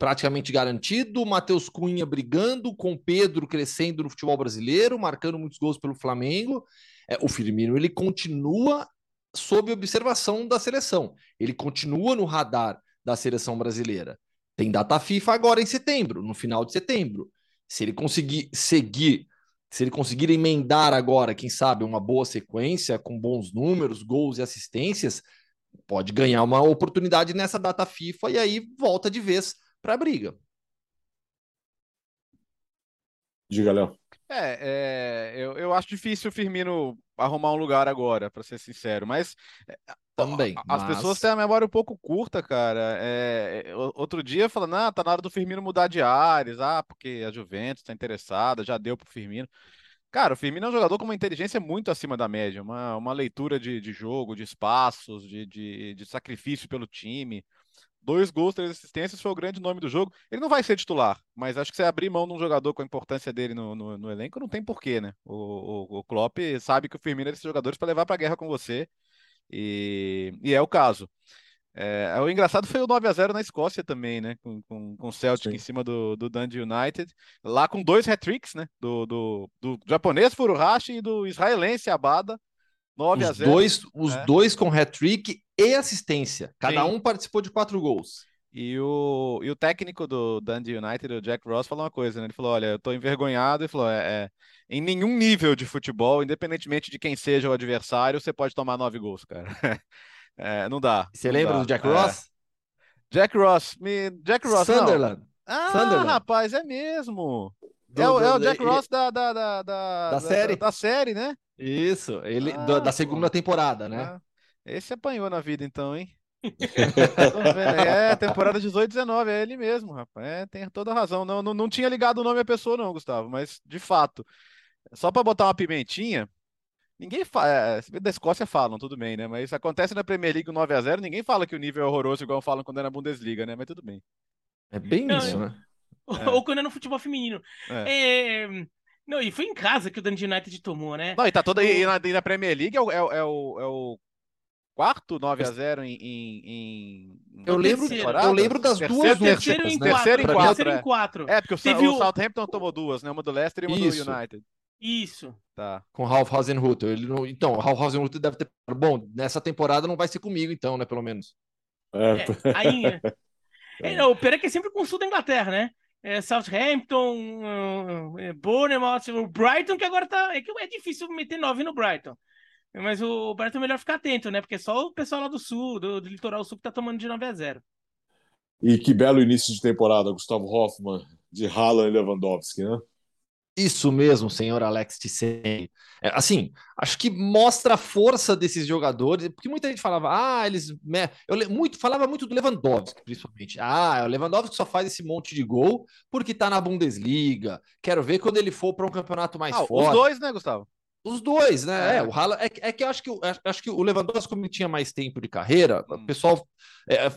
praticamente garantido, Matheus Cunha brigando com Pedro crescendo no futebol brasileiro, marcando muitos gols pelo Flamengo. É, o Firmino ele continua sob observação da seleção. Ele continua no radar da seleção brasileira. Tem data FIFA agora em setembro, no final de setembro. Se ele conseguir seguir, se ele conseguir emendar agora, quem sabe, uma boa sequência com bons números, gols e assistências, pode ganhar uma oportunidade nessa data FIFA e aí volta de vez para a briga. Diga, Léo. É, é eu, eu acho difícil o Firmino arrumar um lugar agora, para ser sincero, mas é, também. As mas... pessoas têm a memória um pouco curta, cara. É, é outro dia falando, ah, tá na hora do Firmino mudar de áreas, ah, porque a Juventus tá interessada, já deu pro Firmino. Cara, o Firmino é um jogador com uma inteligência muito acima da média, uma, uma leitura de, de jogo, de espaços, de, de, de sacrifício pelo time dois gols, três assistências, foi o grande nome do jogo. Ele não vai ser titular, mas acho que você abrir mão de um jogador com a importância dele no, no, no elenco, não tem porquê, né? O, o, o Klopp sabe que o Firmino é desses jogadores para levar para a guerra com você, e, e é o caso. É, o engraçado foi o 9 a 0 na Escócia também, né? Com, com, com o Celtic Sim. em cima do, do Dundee United. Lá com dois hat-tricks, né? Do, do, do japonês Furuhashi e do israelense Abada. 9 os a 0. Dois, os é. dois com hat-trick e assistência. Cada Sim. um participou de quatro gols. E o, e o técnico do Dundee United, o Jack Ross, falou uma coisa, né? Ele falou: Olha, eu tô envergonhado. Ele falou: é, é, em nenhum nível de futebol, independentemente de quem seja o adversário, você pode tomar nove gols, cara. É, não dá. Você não lembra dá. do Jack É. Ross? Jack Ross, me... Jack Ross, não. Sunderland. Ah, Sunderland. rapaz, é mesmo. Do- é, o, é o Jack e- Ross da, da, da, da, Da série. Da, série, né? Isso, ele Ah, da, da pô. segunda temporada, né? Ah, Esse apanhou na vida, então, hein? É, temporada 18, 19, é ele mesmo, rapaz. É, tem toda a razão. Não, não, não tinha ligado o nome à pessoa, não, Gustavo, mas de fato, só para botar uma pimentinha, ninguém fala. Da Escócia falam, tudo bem, né? Mas acontece na Premier League 9 a 0 ninguém fala que o nível é horroroso, igual falam quando é na Bundesliga, né? Mas tudo bem. É bem Não, isso, eu- né? É. Ou quando é no futebol feminino. É, Não, e foi em casa que o Dundee United tomou, né? Não, e tá toda. E na, e na Premier League é o, é, o- é o, é o quarto 9 a 0 em. em, em- Eu em lembro, temporada? eu lembro das Terceiro, duas terceiro, Terceiro em últimas, né? quatro. Terceiro em mim, quatro, Terceiro é. em quatro. É, porque o, Teve o o- Southampton tomou duas, né? Uma do Leicester e uma Isso. do United. Isso. Tá. com o Ralph Hasenhutter. Ele não... Então, o Ralph Hasenhutter deve ter. Bom, nessa temporada não vai ser comigo, então, né? Pelo menos. É, É, aí, é. É, não, o pior é que é sempre com o sul da Inglaterra, né? É, Southampton, uh, é, Bournemouth, o Brighton, que agora tá. É que é difícil meter nove no Brighton. Mas o Brighton é melhor ficar atento, né? Porque é só o pessoal lá do sul, do, do litoral sul, que tá tomando de 9 a 0. E que belo início de temporada, Gustavo Hoffmann, de Haaland e Lewandowski, né? Isso mesmo, senhor Alex Tissem. É, assim, acho que mostra a força desses jogadores, porque muita gente falava, ah, eles. me- Eu muito, falava muito do Lewandowski, principalmente. Ah, o Lewandowski só faz esse monte de gol porque tá na Bundesliga. Quero ver quando ele for para um campeonato mais Ah, os forte. dois, né, Gustavo? Os dois, né? É. É, o Haaland, é, que- é que eu acho que, o- acho- acho que o Lewandowski, como tinha mais tempo de carreira, Hum. o pessoal é,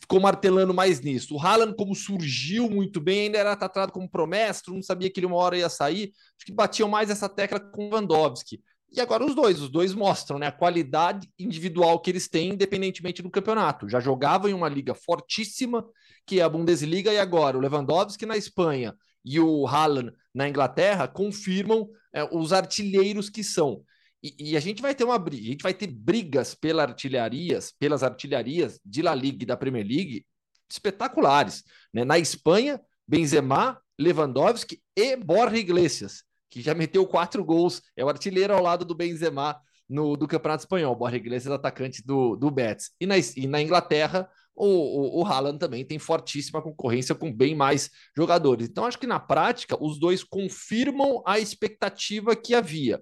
ficou martelando mais nisso. O Haaland, como surgiu muito bem, ainda era tratado como promessa, todo mundo sabia que ele uma hora ia sair. Acho que batiam mais essa tecla com o Lewandowski. E agora os dois, os dois mostram né, a qualidade individual que eles têm, independentemente do campeonato. Já jogavam em uma liga fortíssima, que é a Bundesliga, e agora o Lewandowski na Espanha e o Haaland na Inglaterra confirmam é, os artilheiros que são. E, e a gente vai ter uma briga, a gente vai ter brigas pela artilharias, pelas artilharias de La Liga e da Premier League espetaculares. Né? Na Espanha, Benzema, Lewandowski e Borja Iglesias, que já meteu quatro gols, é o artilheiro ao lado do Benzema no, do Campeonato Espanhol. Borja Iglesias, atacante do, do Betis. E na, e na Inglaterra, o, o, o Haaland também tem fortíssima concorrência com bem mais jogadores. Então, acho que na prática, os dois confirmam a expectativa que havia.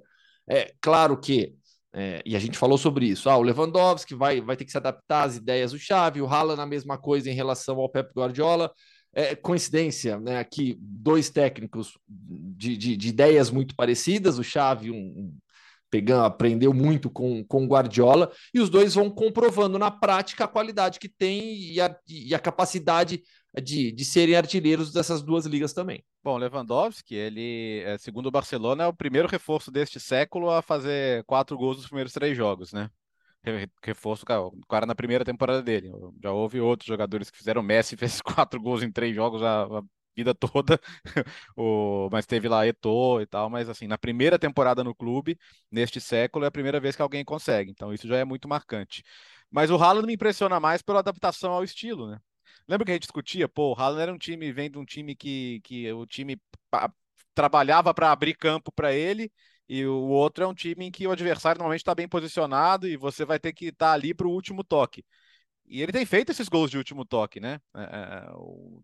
É claro que, é, e a gente falou sobre isso, ah, o Lewandowski vai, vai ter que se adaptar às ideias do Xavi, o Haaland a mesma coisa em relação ao Pep Guardiola. É, coincidência, né? Aqui, dois técnicos de, de, de ideias muito parecidas, o Xavi um, pegando, aprendeu muito com, com Guardiola, e os dois vão comprovando na prática a qualidade que tem e a, e a capacidade de, de serem artilheiros dessas duas ligas também. Bom, Lewandowski, ele, é, segundo o Barcelona, é o primeiro reforço deste século a fazer quatro gols nos primeiros três jogos, né? Reforço, o cara na primeira temporada dele. Já houve outros jogadores que fizeram. Messi fez quatro gols em três jogos a, a vida toda, o, mas teve lá Eto'o e tal. Mas assim, na primeira temporada no clube, neste século, é a primeira vez que alguém consegue. Então isso já é muito marcante. Mas o Haaland me impressiona mais pela adaptação ao estilo, né? Lembra que a gente discutia? Pô, o Haaland era um time, vem de um time que, que o time trabalhava para abrir campo para ele, e o outro é um time em que o adversário normalmente está bem posicionado e você vai ter que estar tá ali para o último toque. E ele tem feito esses gols de último toque, né? É,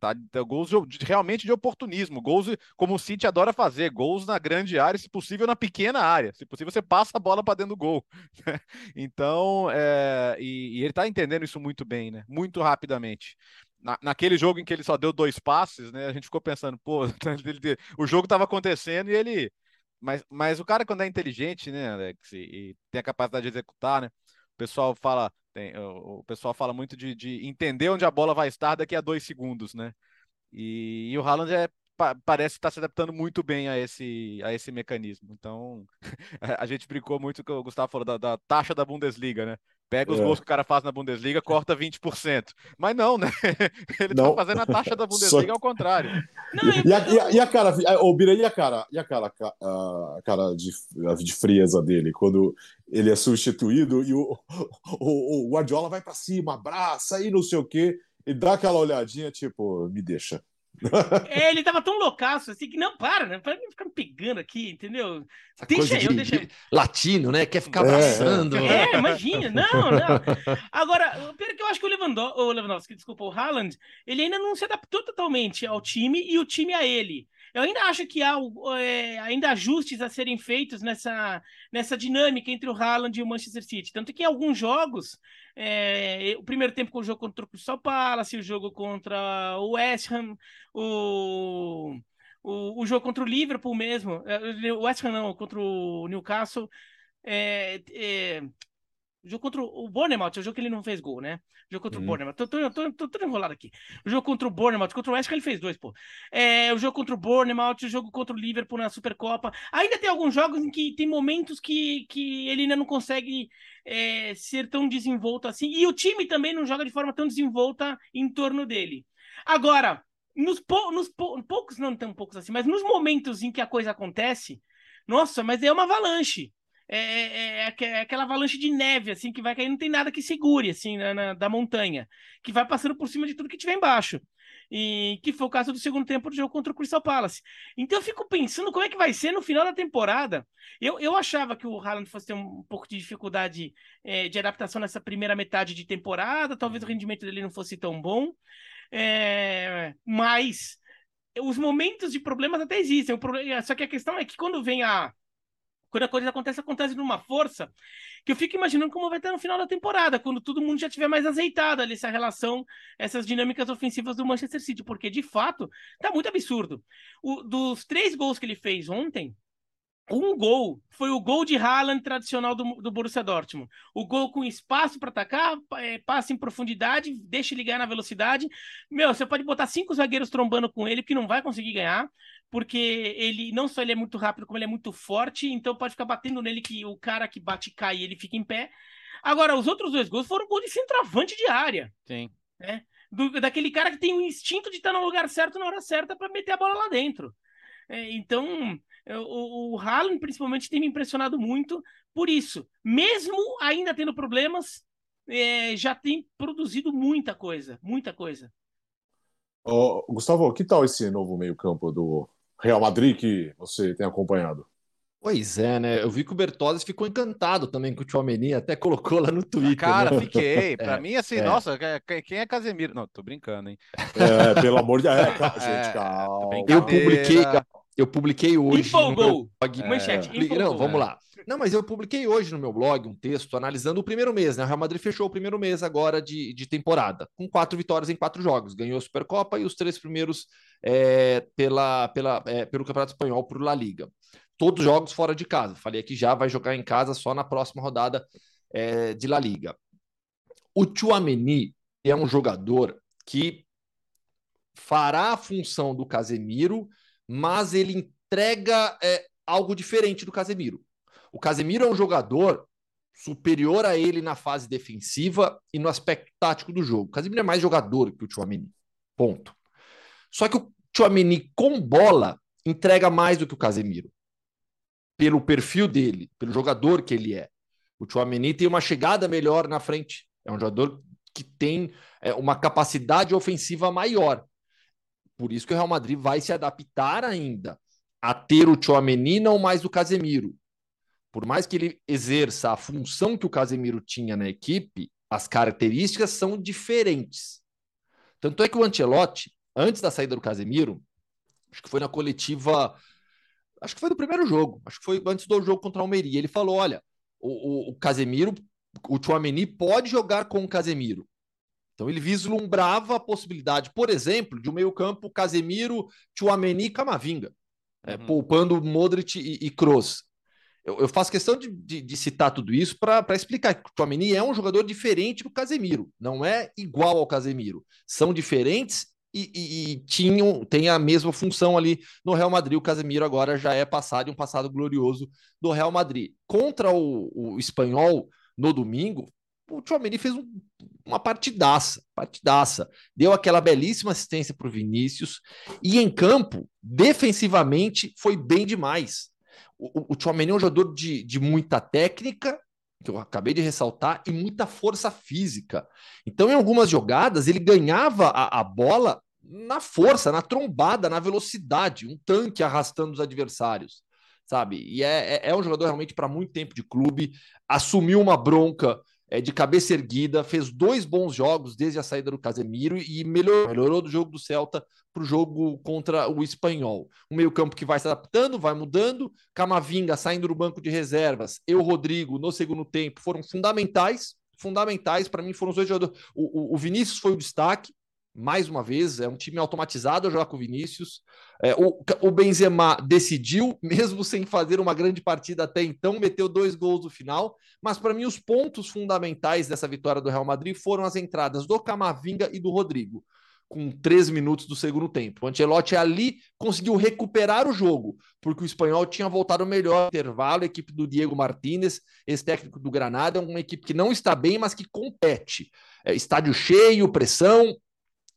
tá, gols de, realmente de oportunismo, gols como o City adora fazer, gols na grande área, se possível na pequena área, se possível você passa a bola para dentro do gol. então, é, e, e, ele está entendendo isso muito bem, né? Muito rapidamente. Na, naquele jogo em que ele só deu dois passes, né? A gente ficou pensando, pô, ele, o jogo estava acontecendo e ele. Mas, mas o cara, quando é inteligente, né, Alex, e, e tem a capacidade de executar, né? O pessoal fala, tem, o, pessoal fala muito de, de, entender onde a bola vai estar daqui a dois segundos, né? E, e o Haaland é, pa, parece estar se adaptando muito bem a esse, a esse mecanismo. Então, a gente brincou muito que o Gustavo falou da, da taxa da Bundesliga, né? Pega os é. gols que o cara faz na Bundesliga, corta 20%. Mas não, né? Ele não. tá fazendo a taxa da Bundesliga Só... ao contrário. Não, e, a, e, a, e, a, cara, ô Bira, e a cara, e a cara, a cara de, de frieza dele, quando ele é substituído e o, o, o Guardiola vai para cima, abraça e não sei o quê. e dá aquela olhadinha, tipo, me deixa. É, ele tava tão loucaço assim que não para, né? Para ficar me pegando aqui, entendeu? Essa Deixa eu, de, deixa eu. latino, né? Quer ficar É, abraçando. É, imagina, não, não. Agora, é que eu acho que o, Lewando o Lewandowski, desculpa, o Haaland, ele ainda não se adaptou totalmente ao time e o time a ele. Eu ainda acho que há é, ainda ajustes a serem feitos nessa, nessa dinâmica entre o Haaland e o Manchester City. Tanto que em alguns jogos, é, o primeiro tempo com o jogo contra o Crystal Palace, o jogo contra o West Ham, o, o, o jogo contra o Liverpool mesmo, é, o West Ham não, contra o Newcastle, é, é, o jogo contra o Bournemouth, é o jogo que ele não fez gol, né? O jogo contra Uhum. o Bournemouth. Tô, tô, tô, tô, tô enrolado aqui. O jogo contra o Bournemouth, contra o West Ham ele fez dois, pô. É, o jogo contra o Bournemouth, o jogo contra o Liverpool na Supercopa. Ainda tem alguns jogos em que tem momentos que, que ele ainda não consegue é, ser tão desenvolto assim. E o time também não joga de forma tão desenvolta em torno dele. Agora, nos, pou, nos pou, poucos, não tão poucos assim, mas nos momentos em que a coisa acontece, nossa, mas é uma avalanche é, é, é, aquela avalanche de neve, assim, que vai cair, não tem nada que segure, assim, na, na, da montanha, que vai passando por cima de tudo que tiver embaixo. E que foi o caso do segundo tempo do jogo contra o Crystal Palace. Então eu fico pensando como é que vai ser no final da temporada. Eu, eu achava que o Haaland fosse ter um pouco de dificuldade é, de adaptação nessa primeira metade de temporada, talvez o rendimento dele não fosse tão bom, é, mas os momentos de problemas até existem. Só que a questão é que quando vem a quando a coisa acontece, acontece numa força que eu fico imaginando como vai estar no final da temporada, quando todo mundo já tiver mais azeitado ali essa relação, essas dinâmicas ofensivas do Manchester City, porque de fato tá muito absurdo. O, dos três gols que ele fez ontem, um gol foi o gol de Haaland tradicional do, do Borussia Dortmund. O gol com espaço para atacar, é, passa em profundidade, deixa ele ganhar na velocidade. Meu, você pode botar cinco zagueiros trombando com ele, que não vai conseguir ganhar porque ele não só ele é muito rápido, como ele é muito forte, então pode ficar batendo nele que o cara que bate cai e ele fica em pé. Agora, os outros dois gols foram gol de centroavante de área. Sim. Né? Do, daquele cara que tem o instinto de estar no lugar certo na hora certa para meter a bola lá dentro. É, então, o, o Haaland, principalmente, tem me impressionado muito por isso. Mesmo ainda tendo problemas, é, já tem produzido muita coisa, muita coisa. Oh, Gustavo, que tal esse novo meio-campo do Real Madrid que você tem acompanhado? Pois é, né? Eu vi que o Bertozzi ficou encantado também com o Tchouameni, até colocou lá no Twitter. Cara, né? fiquei. Pra É, mim, assim, é. nossa, quem é Casemiro? Não, tô brincando, hein? É, pelo amor de Deus. É, É, gente, calma. Eu publiquei, eu publiquei hoje no meu Empolgou. blog. Manchete, Publi- empolgou. Não, vamos lá. Não, mas eu publiquei hoje no meu blog um texto analisando o primeiro mês, né? O Real Madrid fechou o primeiro mês agora de, de temporada, com quatro vitórias em quatro jogos. Ganhou a Supercopa e os três primeiros é, pela, pela, é, pelo Campeonato Espanhol por La Liga. Todos jogos fora de casa. Falei aqui já, vai jogar em casa só na próxima rodada é, de La Liga. O Tchouameni é um jogador que fará a função do Casemiro, mas ele entrega é, algo diferente do Casemiro. O Casemiro é um jogador superior a ele na fase defensiva e no aspecto tático do jogo. O Casemiro é mais jogador que o Tchouameni. Ponto. Só que o Tchouameni com bola entrega mais do que o Casemiro. Pelo perfil dele, pelo jogador que ele é. O Tchouameni tem uma chegada melhor na frente. É um jogador que tem é, uma capacidade ofensiva maior. Por isso que o Real Madrid vai se adaptar ainda a ter o Tchouameni não mais do Casemiro. Por mais que ele exerça a função que o Casemiro tinha na equipe, as características são diferentes. Tanto é que o Ancelotti, antes da saída do Casemiro, acho que foi na coletiva, acho que foi no primeiro jogo, acho que foi antes do jogo contra o Almeria, ele falou, olha, o, o, o Casemiro, o Tchouameni pode jogar com o Casemiro. Então ele vislumbrava a possibilidade, por exemplo, de um meio-campo Casemiro, Tchouameni e Camavinga, é, Uhum. poupando Modric e, e Kroos. Eu, eu faço questão de, de- de citar tudo isso para explicar que o Tchouameni é um jogador diferente do Casemiro, não é igual ao Casemiro. São diferentes e, e- e tinham têm a mesma função ali no Real Madrid. O Casemiro agora já é passado e um passado glorioso do Real Madrid. Contra o, o espanhol no domingo, o Tchouameni fez um- uma partidaça, partidaça. Deu aquela belíssima assistência para o Vinícius e em campo, defensivamente, foi bem demais. O, o, é um jogador de, de muita técnica que eu acabei de ressaltar, e muita força física. Então, em algumas jogadas, ele ganhava a, a bola na força, na trombada, na velocidade, um tanque arrastando os adversários, sabe? E é, é, é um jogador realmente para muito tempo de clube, assumiu uma bronca é, de cabeça erguida, fez dois bons jogos desde a saída do Casemiro e melhorou, melhorou do jogo do Celta para o jogo contra o Espanhol. Um meio-campo que vai se adaptando, vai mudando. Camavinga saindo do banco de reservas, eu, Rodrigo, no segundo tempo, foram fundamentais. Fundamentais para mim foram os dois jogadores. O, o, o Vinícius foi o destaque, mais uma vez, é um time automatizado a jogar com o Vinícius. É, o, o Benzema decidiu, mesmo sem fazer uma grande partida até então, meteu dois gols no final. Mas para mim, os pontos fundamentais dessa vitória do Real Madrid foram as entradas do Camavinga e do Rodrigo, com três minutos do segundo tempo. O Ancelotti ali conseguiu recuperar o jogo, porque o espanhol tinha voltado melhor intervalo. A equipe do Diego Martinez, esse técnico do Granada, é uma equipe que não está bem, mas que compete. É, estádio cheio, pressão,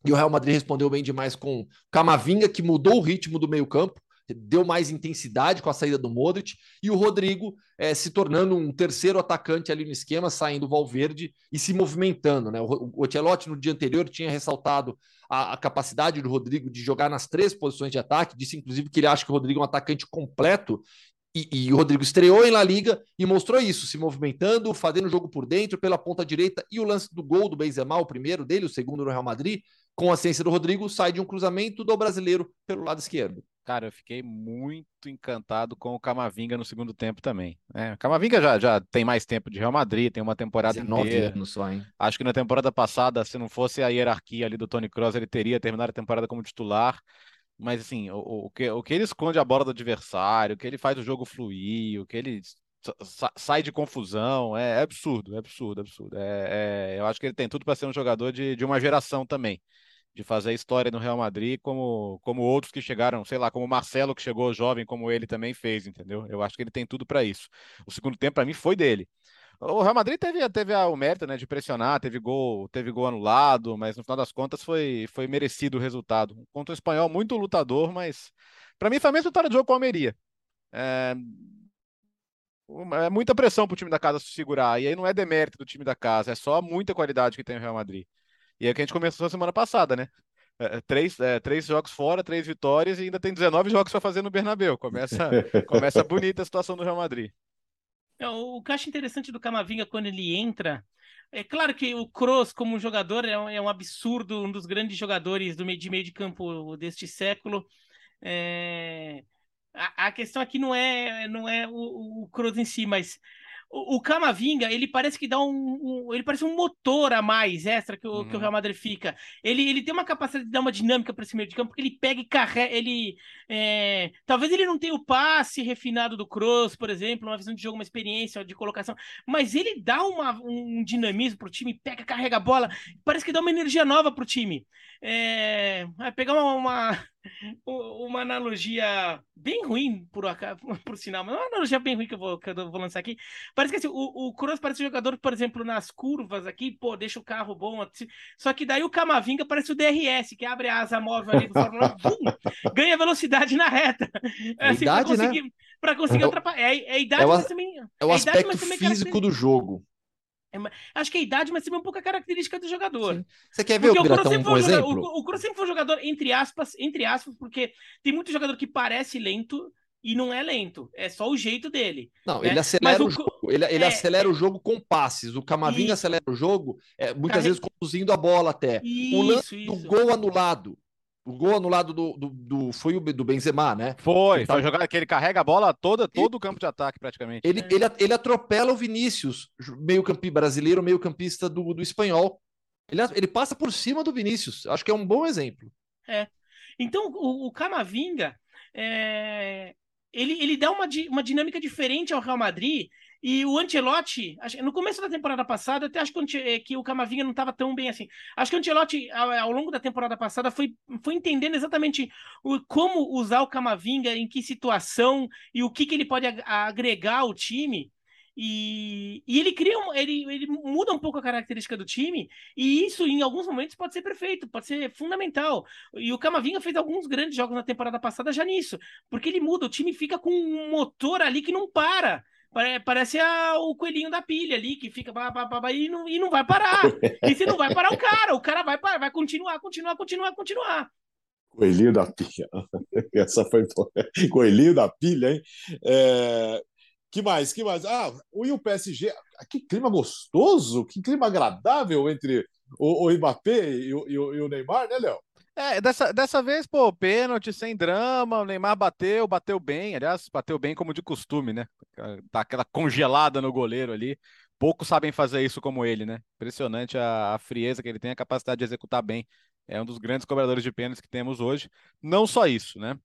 e o Real Madrid respondeu bem demais com Camavinga, que mudou o ritmo do meio-campo, deu mais intensidade com a saída do Modric, e o Rodrigo é, se tornando um terceiro atacante ali no esquema, saindo o Valverde e se movimentando. Né? O, Ocelotti, no dia anterior, tinha ressaltado a, a, capacidade do Rodrigo de jogar nas três posições de ataque, disse inclusive que ele acha que o Rodrigo é um atacante completo, e, e, o Rodrigo estreou em La Liga e mostrou isso, se movimentando, fazendo o jogo por dentro, pela ponta direita, e o lance do gol do Benzema, o primeiro dele, o segundo no Real Madrid, com a ciência do Rodrigo, sai de um cruzamento do brasileiro pelo lado esquerdo. Cara, eu fiquei muito encantado com o Camavinga no segundo tempo também. É, o Camavinga já, já tem mais tempo de Real Madrid, tem uma temporada inteira. anos só, hein? Acho que na temporada passada, se não fosse a hierarquia ali do Tony Kroos, ele teria terminado a temporada como titular. Mas assim, o, o, que, o que ele esconde a bola do adversário, o que ele faz o jogo fluir, o que ele sai de confusão, é, é, absurdo, é absurdo, é absurdo. É, é, eu acho que ele tem tudo para ser um jogador de, de uma geração também de fazer história no Real Madrid, como, como outros que chegaram, sei lá, como o Marcelo, que chegou jovem, como ele também fez, entendeu? Eu acho que ele tem tudo para isso. O segundo tempo, para mim, foi dele. O Real Madrid teve, teve o mérito né, de pressionar, teve gol, teve gol anulado, mas no final das contas foi, foi merecido o resultado. Contra o espanhol, muito lutador, mas para mim foi a mesma vitória de jogo com o Almeria. É, é muita pressão para o time da casa se segurar, e aí não é demérito do time da casa, é só muita qualidade que tem o Real Madrid. E é o que a gente começou semana passada, né? É, é, três, é, três jogos fora, três vitórias e ainda tem 19 jogos para fazer no Bernabéu. Começa, começa bonita a situação do Real Madrid. É, o que eu acho interessante do Camavinga quando ele entra. É claro que o Kroos, como jogador, é um, é um absurdo, um dos grandes jogadores do meio, de meio de campo deste século. É... A, a, questão aqui não é, não é o, o Kroos em si, mas o, Camavinga, ele parece que dá um, um, Ele parece um motor a mais extra que o, uhum. que o uhum. Real Madrid fica. Ele, ele tem uma capacidade de dar uma dinâmica para esse meio de campo, porque ele pega e carrega. Ele. É... Talvez ele não tenha o passe refinado do Kroos, por exemplo, uma visão de jogo, uma experiência de colocação, mas ele dá uma, um dinamismo pro time, pega, carrega a bola, parece que dá uma energia nova pro time. É... Vai pegar uma, uma uma analogia bem ruim, por, por sinal, mas uma analogia bem ruim que eu vou, que eu vou lançar aqui. Parece que assim, o, o Kroos parece um jogador, por exemplo, nas curvas aqui, pô, deixa o carro bom. Assim, só que daí o Camavinga parece o DRS, que abre a asa móvel ali do Fórmula 1, ganha velocidade na reta. É assim, idade, pra conseguir, né? Pra conseguir é, ultrapassar. É, é a idade, é o, também, é o é aspecto físico do jogo. É, acho que a idade, mas também um pouco a característica do jogador. Sim. Você quer ver porque o Piratão um, exemplo? O, o Kroos sempre foi um jogador, entre aspas, entre aspas, porque tem muito jogador que parece lento e não é lento. É só o jeito dele. Não, né? ele acelera o, o, jogo. Ele, ele é, acelera é... o jogo com passes. O Camavinga isso. acelera o jogo, é, muitas vezes conduzindo a bola até. Isso, o lance isso. do gol anulado. O gol anulado do, do, do, foi o do Benzema, né? Foi, ele foi tá... jogar que ele carrega a bola toda, todo o campo de ataque praticamente. Ele, é. ele, ele atropela o Vinícius, meio campista brasileiro, meio campista do, do espanhol. Ele, ele passa por cima do Vinícius. Acho que é um bom exemplo. É. Então, o, o Camavinga, é... ele, ele dá uma, uma dinâmica diferente ao Real Madrid e o Ancelotti, no começo da temporada passada, até acho que o Camavinga não estava tão bem assim. Acho que o Ancelotti, ao, longo da temporada passada, foi, foi entendendo exatamente o, como usar o Camavinga, em que situação e o que, que ele pode agregar ao time. E, e, ele cria um, ele, ele muda um pouco a característica do time, e isso em alguns momentos pode ser perfeito, pode ser fundamental. E o Camavinga fez alguns grandes jogos na temporada passada já nisso, porque ele muda, o time fica com um motor ali que não para Parece a, o coelhinho da pilha ali, que fica bah, bah, e, não, e não vai parar. e se não vai parar o cara, o cara vai, vai continuar, continuar, continuar, continuar. Coelhinho da pilha. Essa foi Coelhinho da pilha, hein? É... Que mais? Que mais? Ah, e o PSG? Que clima gostoso, que clima agradável entre o, o Mbappé e o, e o Neymar, né, Léo? É, dessa, dessa vez, pô, pênalti sem drama, o Neymar bateu, bateu bem, aliás, bateu bem como de costume, né? Tá aquela congelada no goleiro ali. Poucos sabem fazer isso como ele, né? Impressionante a, a frieza que ele tem, a capacidade de executar bem. É um dos grandes cobradores de pênaltis que temos hoje. Não só isso, né?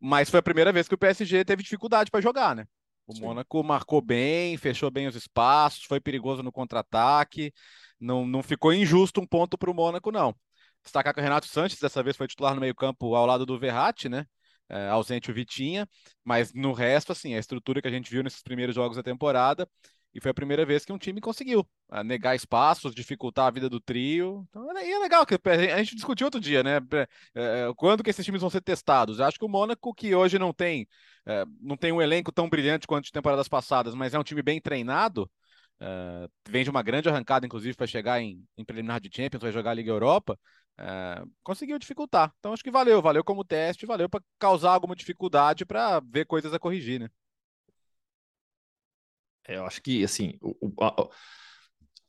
Mas foi a primeira vez que o PSG teve dificuldade para jogar, né? O Sim. Mônaco marcou bem, fechou bem os espaços, foi perigoso no contra-ataque. Não, não ficou injusto um ponto para o Mônaco, não. Destacar que o Renato Sanches dessa vez foi titular no meio-campo ao lado do Verratti, né? É, ausente o Vitinha, mas no resto, assim, a estrutura que a gente viu nesses primeiros jogos da temporada, e foi a primeira vez que um time conseguiu uh, negar espaços, dificultar a vida do trio. Então, e é legal, que a gente discutiu outro dia, né? Uh, quando que esses times vão ser testados? Eu acho que o Mônaco, que hoje não tem, não tem um elenco tão brilhante quanto de temporadas passadas, mas é um time bem treinado, vem de uma grande arrancada, inclusive, para chegar em, em preliminar de Champions, vai jogar a Liga Europa. Uh, conseguiu dificultar. Então acho que valeu, valeu como teste, valeu para causar alguma dificuldade para ver coisas a corrigir, né? É, eu acho que assim, o, o,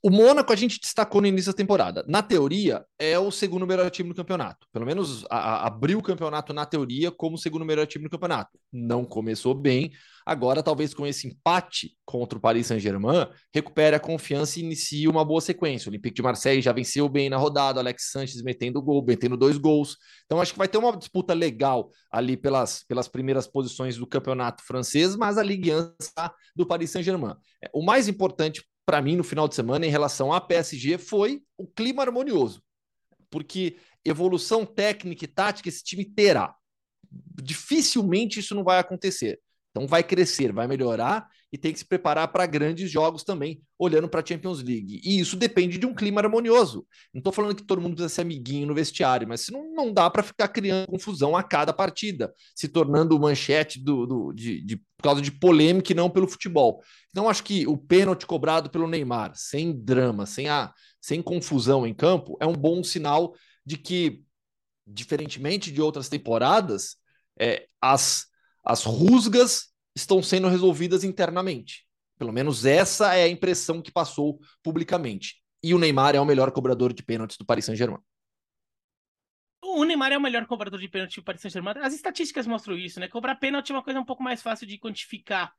o Mônaco a gente destacou no início da temporada. Na teoria, é o segundo melhor time do campeonato. Pelo menos a, a, abriu o campeonato na teoria como o segundo melhor time do campeonato. Não começou bem. Agora, talvez com esse empate contra o Paris Saint-Germain, recupere a confiança e inicie uma boa sequência. O Olympique de Marseille já venceu bem na rodada, Alex Sanches metendo gol, metendo dois gols. Então, acho que vai ter uma disputa legal ali pelas, pelas primeiras posições do campeonato francês, mas a Ligue 1 do Paris Saint-Germain. É, o mais importante para mim, no final de semana, em relação à PSG, foi o clima harmonioso. Porque evolução técnica e tática esse time terá. Dificilmente isso não vai acontecer. Então vai crescer, vai melhorar e tem que se preparar para grandes jogos também, olhando para a Champions League. E isso depende de um clima harmonioso. Não estou falando que todo mundo precisa ser amiguinho no vestiário, mas não, não dá para ficar criando confusão a cada partida, se tornando manchete do, do, de, de, por causa de polêmica e não pelo futebol. Então acho que o pênalti cobrado pelo Neymar, sem drama, sem, a, sem confusão em campo, é um bom sinal de que, diferentemente de outras temporadas, é, as as rusgas estão sendo resolvidas internamente. Pelo menos essa é a impressão que passou publicamente. E o Neymar é o melhor cobrador de pênaltis do Paris Saint-Germain. O Neymar é o melhor cobrador de pênalti do Paris Saint-Germain. As estatísticas mostram isso, né? Cobrar pênalti é uma coisa um pouco mais fácil de quantificar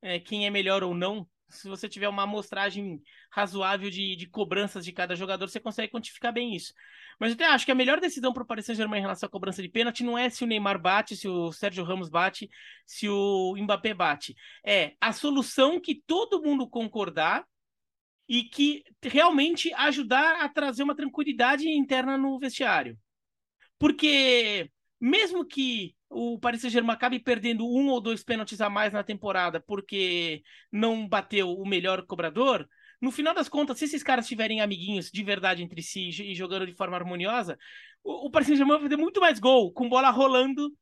é, quem é melhor ou não se você tiver uma amostragem razoável de, de cobranças de cada jogador, você consegue quantificar bem isso. Mas eu até acho que a melhor decisão para o Paris Saint-Germain em relação à cobrança de pênalti não é se o Neymar bate, se o Sérgio Ramos bate, se o Mbappé bate. É a solução que todo mundo concordar e que realmente ajudar a trazer uma tranquilidade interna no vestiário. Porque mesmo que o Paris Saint-Germain acabe perdendo um ou dois pênaltis a mais na temporada porque não bateu o melhor cobrador, no final das contas, se esses caras tiverem amiguinhos de verdade entre si e jogando de forma harmoniosa, o, Paris Saint-Germain vai fazer muito mais gol com bola rolando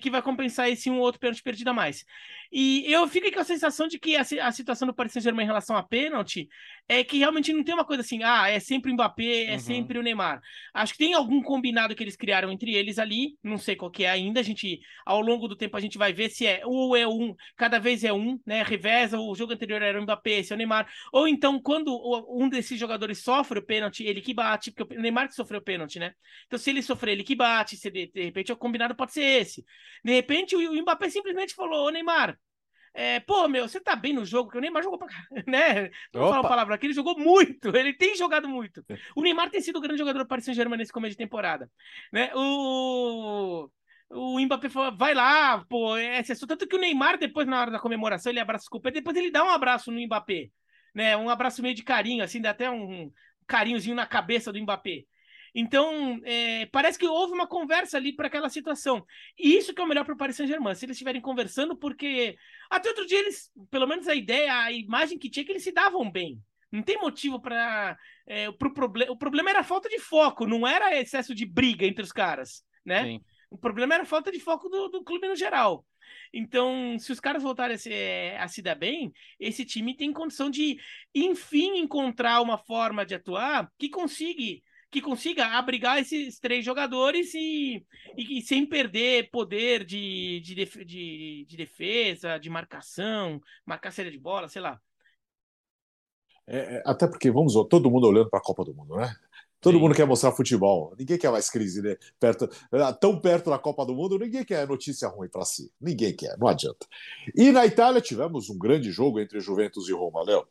que vai compensar esse um ou outro pênalti perdido a mais. E eu fico com a sensação de que a, a situação do Paris Saint-Germain em relação a pênalti é que realmente não tem uma coisa assim, ah, é sempre o Mbappé, é uhum. sempre o Neymar. Acho que tem algum combinado que eles criaram entre eles ali, não sei qual que é ainda, a gente, ao longo do tempo a gente vai ver se é ou é um, cada vez é um, né, reveza, o jogo anterior era o Mbappé, esse é o Neymar, ou então quando um desses jogadores sofre o pênalti, ele que bate, porque o Neymar que sofreu o pênalti, né? Então se ele sofrer, ele que bate, se de, de repente o combinado pode ser esse. De repente, o, o Mbappé simplesmente falou: Ô Neymar, é, pô, meu, você tá bem no jogo, porque o Neymar jogou pra né? Vou falar uma palavra aqui, ele jogou muito, ele tem jogado muito. O Neymar tem sido o grande jogador do Paris Saint-Germain nesse começo de temporada, né? O o Mbappé falou, vai lá, pô, é só tanto que o Neymar depois na hora da comemoração ele abraça o Cooper, depois ele dá um abraço no Mbappé, né? Um abraço meio de carinho, assim, dá até um carinhozinho na cabeça do Mbappé. Então, é, parece que houve uma conversa ali para aquela situação. E isso que é o melhor para o Paris Saint-Germain, se eles estiverem conversando, porque até outro dia eles, pelo menos a ideia, a imagem que tinha é que eles se davam bem. Não tem motivo para. É, pro proble o problema era a falta de foco, não era excesso de briga entre os caras, né? Sim. O problema era a falta de foco do, do clube no geral. Então, se os caras voltarem a se, a se dar bem, esse time tem condição de, enfim, encontrar uma forma de atuar que consiga que consiga abrigar esses três jogadores e, e, e sem perder poder de, de, de, de, defesa, de marcação, marcar série de bola, sei lá. É, é até porque, vamos, todo mundo olhando para a Copa do Mundo, né? Todo Sim. mundo quer mostrar futebol. Ninguém quer mais crise, né? Perto, ah, tão perto da Copa do Mundo, ninguém quer notícia ruim para si. Ninguém quer, não adianta. E na Itália tivemos um grande jogo entre Juventus e Roma, Léo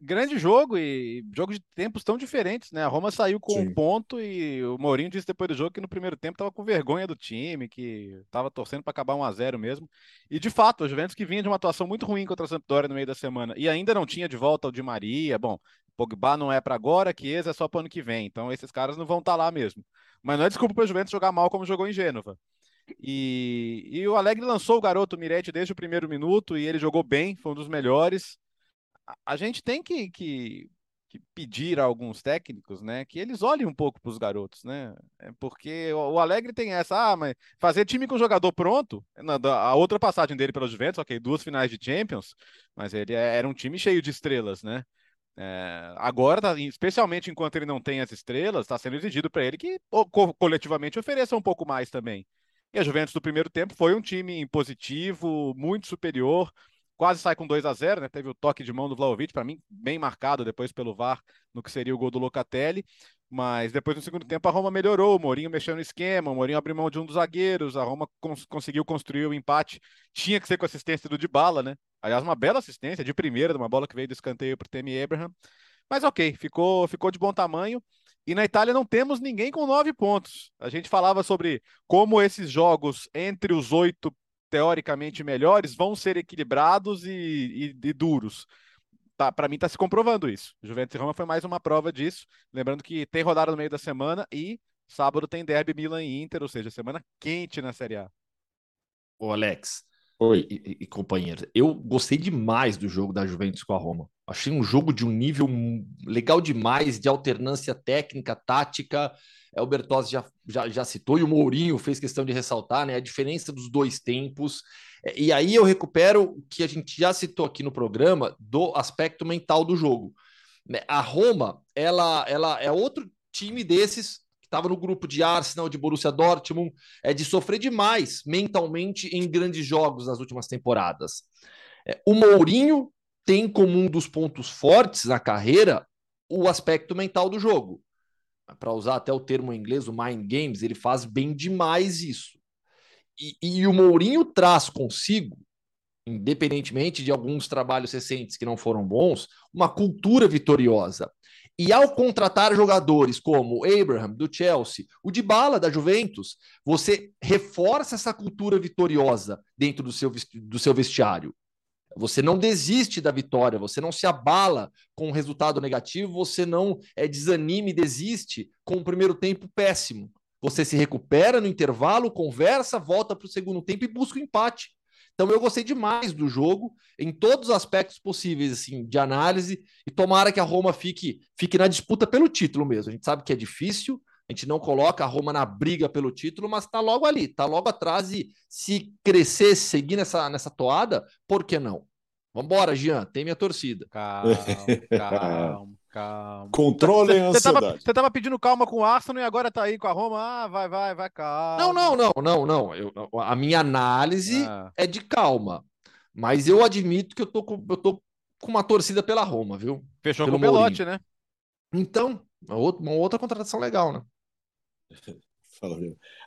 grande jogo e jogo de tempos tão diferentes, né? A Roma saiu com Sim. um ponto e o Mourinho disse depois do jogo que no primeiro tempo estava com vergonha do time, que estava torcendo para acabar 1 a 0 mesmo. E de fato, o Juventus que vinha de uma atuação muito ruim contra a Sampdoria no meio da semana e ainda não tinha de volta o Di Maria. Bom, Pogba não é para agora, Chiesa é só para ano que vem. Então esses caras não vão estar tá lá mesmo. Mas não é desculpa para o Juventus jogar mal como jogou em Gênova. E, e o Alegre lançou o garoto Miretti desde o primeiro minuto e ele jogou bem, foi um dos melhores a gente tem que, que, que, pedir a alguns técnicos, né, que eles olhem um pouco para os garotos, né? É porque o Alegre tem essa, ah, mas fazer time com jogador pronto, a outra passagem dele pela Juventus, ok, duas finais de Champions, mas ele é, era um time cheio de estrelas, né? É, agora, tá, especialmente enquanto ele não tem as estrelas, está sendo exigido para ele que co coletivamente ofereça um pouco mais também. E a Juventus do primeiro tempo foi um time positivo, muito superior, quase sai com 2 a 0 né? Teve o toque de mão do Vlaovic, para mim, bem marcado depois pelo VAR, no que seria o gol do Locatelli. Mas depois no segundo tempo a Roma melhorou, o Mourinho mexeu no esquema, o Mourinho abriu mão de um dos zagueiros, a Roma cons conseguiu construir o empate. Tinha que ser com assistência do Dybala, né? Aliás, uma bela assistência de primeira, de uma bola que veio do escanteio para o Temi Abraham. Mas ok, ficou, ficou de bom tamanho. E na Itália não temos ninguém com nove pontos. A gente falava sobre como esses jogos entre os oito teoricamente melhores vão ser equilibrados e, e, e duros. Tá, para mim está se comprovando isso. Juventus e Roma foi mais uma prova disso. Lembrando que tem rodada no meio da semana e sábado tem derby Milan e Inter, ou seja, semana quente na Série A. Ô Alex, Oi. E, e, companheiro, eu gostei demais do jogo da Juventus com a Roma. Achei um jogo de um nível legal demais, de alternância técnica, tática, é, o Bertozzi já, já, já citou e o Mourinho fez questão de ressaltar né, a diferença dos dois tempos. É, e aí eu recupero o que a gente já citou aqui no programa do aspecto mental do jogo. Né. A Roma, ela, ela é outro time desses que estava no grupo de Arsenal, de Borussia Dortmund, é de sofrer demais mentalmente em grandes jogos nas últimas temporadas. É, o Mourinho tem como um dos pontos fortes na carreira o aspecto mental do jogo para usar até o termo em inglês, o Mind Games, ele faz bem demais isso. E, e, o Mourinho traz consigo, independentemente de alguns trabalhos recentes que não foram bons, uma cultura vitoriosa. E ao contratar jogadores como Abraham, do Chelsea, o Dybala, da Juventus, você reforça essa cultura vitoriosa dentro do seu, do seu vestiário. Você não desiste da vitória, você não se abala com um resultado negativo, você não é, desanime, desiste com o primeiro tempo péssimo. Você se recupera no intervalo, conversa, volta para o segundo tempo e busca o empate. Então eu gostei demais do jogo em todos os aspectos possíveis assim de análise e tomara que a Roma fique fique na disputa pelo título mesmo. A gente sabe que é difícil, a gente não coloca a Roma na briga pelo título, mas está logo ali, está logo atrás e se crescer, seguir nessa, nessa toada, por que não? Vambora, Jean, tem minha torcida. Calma, calma, calma. Controlem a ansiedade. Você estava pedindo calma com o Arsenal e agora está aí com a Roma. Ah, vai, vai, vai, calma. Não, não, não, não, não. Eu, a minha análise ah. é de calma. Mas eu admito que eu tô com, eu tô com uma torcida pela Roma, viu? Fechou Pelo com o Belote, né? Então, uma outra, uma outra contratação legal, né?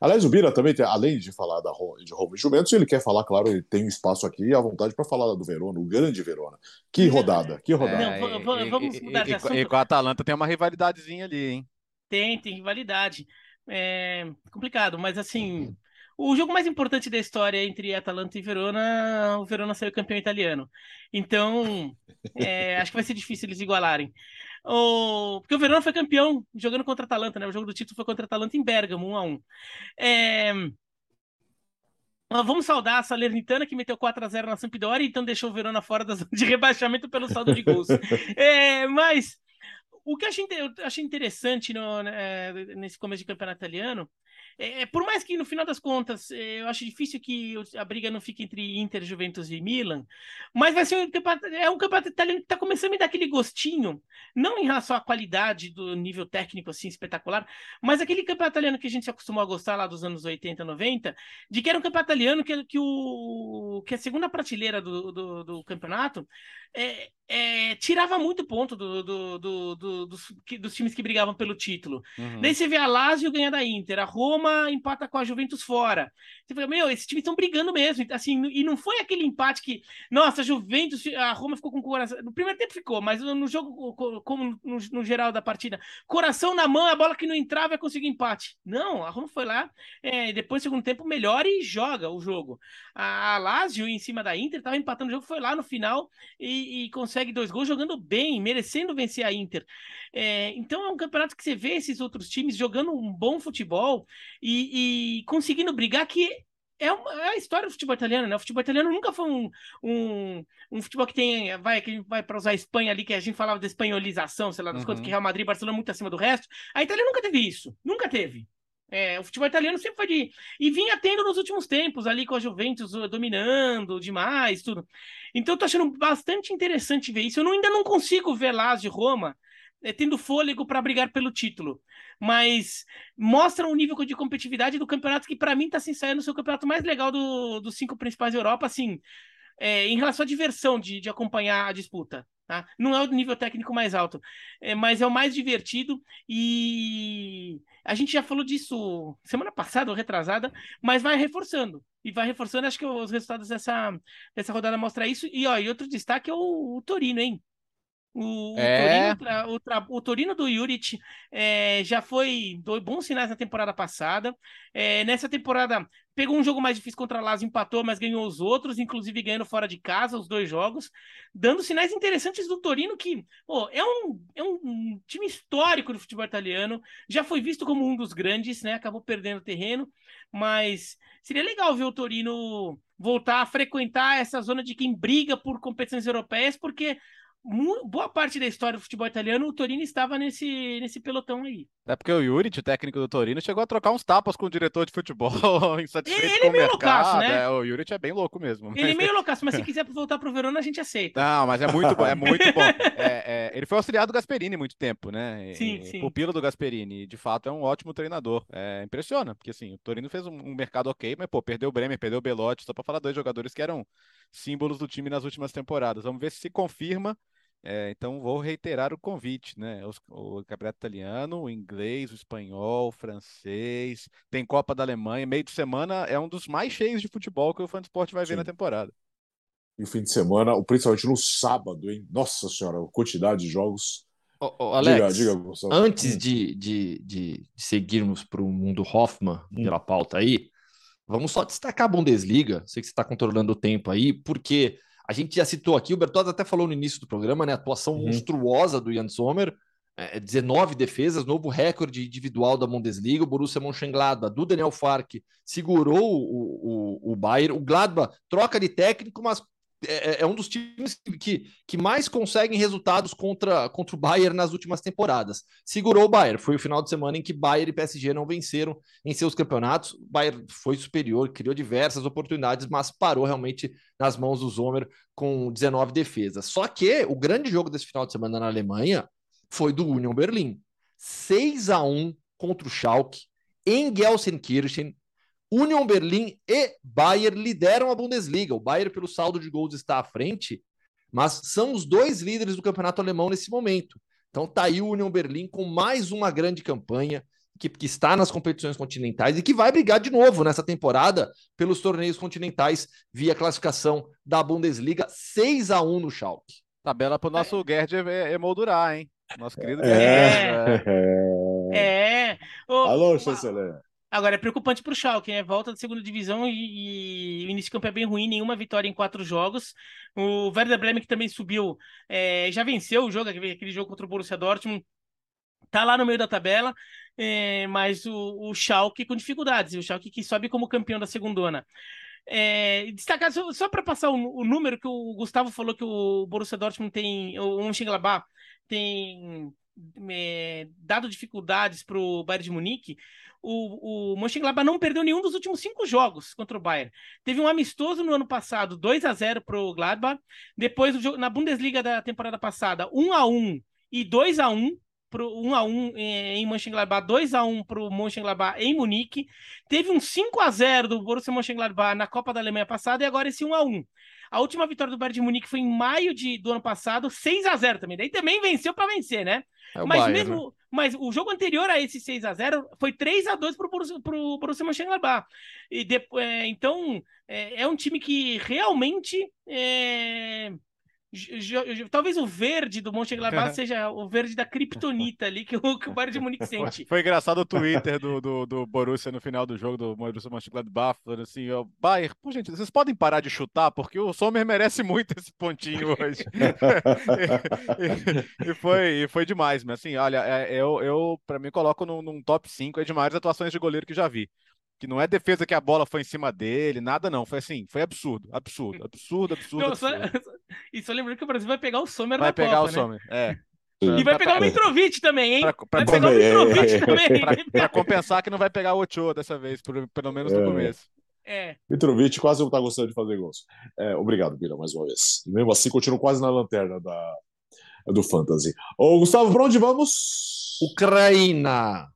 Aliás, o Bira também, tem, além de falar da, de Roma e Juventus, ele quer falar, claro, ele tem um espaço aqui e à vontade para falar do Verona, o grande Verona. Que rodada, que rodada. Não, vamos mudar de assunto. E, com a Atalanta tem uma rivalidadezinha ali, hein? Tem, tem rivalidade. É complicado, mas assim, o jogo mais importante da história entre Atalanta e Verona, o Verona saiu campeão italiano. Então, é, acho que vai ser difícil eles igualarem. O... Porque o Verona foi campeão jogando contra a Atalanta, né? O jogo do título foi contra a Atalanta em Bergamo, 1 a 1 é... Vamos saudar a Salernitana, que meteu 4 a 0 na Sampdoria, então deixou o Verona fora da zona de rebaixamento pelo saldo de gols. é, mas o que eu achei, eu achei interessante no, né, nesse começo de campeonato italiano é, é, por mais que no final das contas é, eu acho difícil que a briga não fique entre Inter, Juventus e Milan, mas vai ser um campeonato, é um campeonato italiano que está começando a me dar aquele gostinho, não em relação à qualidade do nível técnico assim espetacular, mas aquele campeonato italiano que a gente se acostumou a gostar lá dos anos 80, 90, de que era um campeonato italiano que, que, o, que a segunda prateleira do, do, do campeonato é, é, tirava muito ponto do, do, do, dos, dos, times que brigavam pelo título. Uhum. Daí você vê a Lazio ganhar da Inter, a Roma empata com a Juventus fora. Você fala, meu, esses times estão brigando mesmo. Assim, e não foi aquele empate que, nossa, Juventus, a Roma ficou com o coração. No primeiro tempo ficou, mas no jogo, como no, no geral da partida, coração na mão, a bola que não entrava é conseguir empate. Não, a Roma foi lá, é, depois do segundo tempo, melhor e joga o jogo. A, a Lazio, em cima da Inter, estava empatando o jogo, foi lá no final e, e consegue consegue dois gols jogando bem, merecendo vencer a Inter. É, então é um campeonato que você vê esses outros times jogando um bom futebol e, e conseguindo brigar que é, uma, é, a história do futebol italiano, né? O futebol italiano nunca foi um, um, um futebol que tem, vai, que vai para usar a Espanha ali, que a gente falava de espanholização, sei lá, das uhum. coisas que Real Madrid e Barcelona muito acima do resto. A Itália nunca teve isso, nunca teve. É, o futebol italiano sempre foi de. E vinha tendo nos últimos tempos, ali com a Juventus uh, dominando demais, tudo. Então eu tô achando bastante interessante ver isso. Eu não, ainda não consigo ver Lazio e Roma é, tendo fôlego para brigar pelo título. Mas mostra um nível de competitividade do campeonato que, para mim, está se ensaiando o seu campeonato mais legal do, dos cinco principais da Europa, assim, é, em relação à diversão de, de acompanhar a disputa. Tá? Não é o nível técnico mais alto, é, mas é o mais divertido e a gente já falou disso semana passada ou retrasada, mas vai reforçando e vai reforçando. Acho que os resultados dessa, dessa rodada mostram isso. E, ó, e outro destaque é o, o Torino, hein? O, é. o, Torino, o, o, Torino, do Juric é, já foi dois bons sinais na temporada passada. É, nessa temporada pegou um jogo mais difícil contra a Lazio, empatou, mas ganhou os outros, inclusive ganhando fora de casa os dois jogos, dando sinais interessantes do Torino, que pô, é, um, é um time histórico do futebol italiano, já foi visto como um dos grandes, né? Acabou perdendo terreno, mas seria legal ver o Torino voltar a frequentar essa zona de quem briga por competições europeias, porque boa parte da história do futebol italiano, o Torino estava nesse, nesse pelotão aí. É porque o Juric, o técnico do Torino, chegou a trocar uns tapas com o diretor de futebol insatisfeito ele, ele é meio mercado. loucaço, né? É, o Juric é bem louco mesmo. Ele mas... é meio loucaço, mas se quiser voltar pro Verona, a gente aceita. Não, mas é muito bom, é muito bom. É, é, ele foi auxiliar do Gasperini muito tempo, né? Sim, e, sim. Pupilo do Gasperini. De fato, é um ótimo treinador. É, impressiona, porque assim, o Torino fez um, um mercado ok, mas pô, perdeu o Bremer, perdeu o Belotti, só para falar dois jogadores que eram símbolos do time nas últimas temporadas. Vamos ver se se confirma é, então vou reiterar o convite, né? O, o campeonato italiano, o inglês, o espanhol, o francês, tem Copa da Alemanha, meio de semana é um dos mais cheios de futebol que o Fã Esporte vai Sim. ver na temporada. E o fim de semana, principalmente no sábado, hein? Nossa senhora, a quantidade de jogos. Alex, diga, diga, antes hum. de, de, de, seguirmos para o mundo Hoffman, hum. pela pauta aí, vamos só destacar a Bundesliga. Sei que você está controlando o tempo aí, porque a gente já citou aqui, o Bertozzi até falou no início do programa, né? A atuação uhum. monstruosa do Jan Sommer, é, 19 defesas, novo recorde individual da Bundesliga. O Borussia Mönchengladbach, do Daniel Fark, segurou o, o, o Bayern. O Gladbach troca de técnico, mas é, é, é, um dos times que, que mais conseguem resultados contra, contra o Bayern nas últimas temporadas. Segurou o Bayern. Foi o final de semana em que Bayern e PSG não venceram em seus campeonatos. O Bayern foi superior, criou diversas oportunidades, mas parou realmente nas mãos do Zomer com 19 defesas. Só que o grande jogo desse final de semana na Alemanha foi do Union Berlim. 6 a 1 contra o Schalke em Gelsenkirchen, Union Berlim e Bayern lideram a Bundesliga. O Bayern, pelo saldo de gols, está à frente, mas são os dois líderes do campeonato alemão nesse momento. Então tá aí o Union Berlim com mais uma grande campanha, que, que está nas competições continentais e que vai brigar de novo nessa temporada pelos torneios continentais via classificação da Bundesliga 6 a 1 no Schalke. Tabela para o nosso é. Gerd emoldurar, hein? Nosso querido é. Gerd. É. é. O, Alô, chanceler. Agora, é preocupante para o Schalke, né? Volta da segunda divisão e, e, o início de campo é bem ruim, nenhuma vitória em quatro jogos. O Werder Bremen, que também subiu, é, já venceu o jogo, aquele jogo contra o Borussia Dortmund, tá lá no meio da tabela, é, mas o, o Schalke com dificuldades, o Schalke que sobe como campeão da segundona. É, destacar só, só para passar o, o, número que o Gustavo falou que o Borussia Dortmund tem, o Mönchengladbach tem é, dado dificuldades para o Bayern de Munique, o, o Mönchengladbach não perdeu nenhum dos últimos cinco jogos contra o Bayern. Teve um amistoso no ano passado, 2 a 0 para o Gladbach. Depois, na Bundesliga da temporada passada, 1 a 1 e 2 a 1 pro 1 a 1 em Mönchengladbach, 2 a 1 para o Mönchengladbach em Munique. Teve um 5 a 0 do Borussia Mönchengladbach na Copa da Alemanha passada e agora esse 1 a 1. A última vitória do Bayern de Munique foi em maio de, do ano passado, 6 a 0 também. Daí também venceu para vencer, né? É mas Bayern, mesmo, né? mas o jogo anterior a esse 6 a 0 foi 3 a 2 para o Borussia, Mönchengladbach. E depois, é, então é, é, um time que realmente é, Talvez o verde do Mönchengladbach seja o verde da Kryptonita ali que o, que o Bayern de Munique sente. Foi engraçado o Twitter do, do, do Borussia no final do jogo do Borussia Mönchengladbach, falando assim, ó, Bayern, pô, gente, vocês podem parar de chutar, porque o Sommer merece muito esse pontinho hoje. e, e, foi, e foi demais, mas assim, olha, é, eu, eu para mim coloco num, num top 5 é de maiores atuações de goleiro que já vi que não é defesa que a bola foi em cima dele, nada não. Foi assim, foi absurdo, absurdo, absurdo, absurdo. Não, absurdo. Só, e só lembrando que o Brasil vai pegar o Sommer vai na pegar Copa, o né? Sommer, é. E vai pegar o Mitrovic também, hein? Pra, pra, vai pegar o Mitrovic é, também. Pra, pra, compensar que não vai pegar o Ochoa dessa vez, por, pelo menos no é. começo. É. Mitrovic quase não tá gostando de fazer gols. É, obrigado, Bira, mais uma vez. E mesmo assim, continuo quase na lanterna da, do Fantasy. Ô, Gustavo, pra onde vamos? Ucrânia.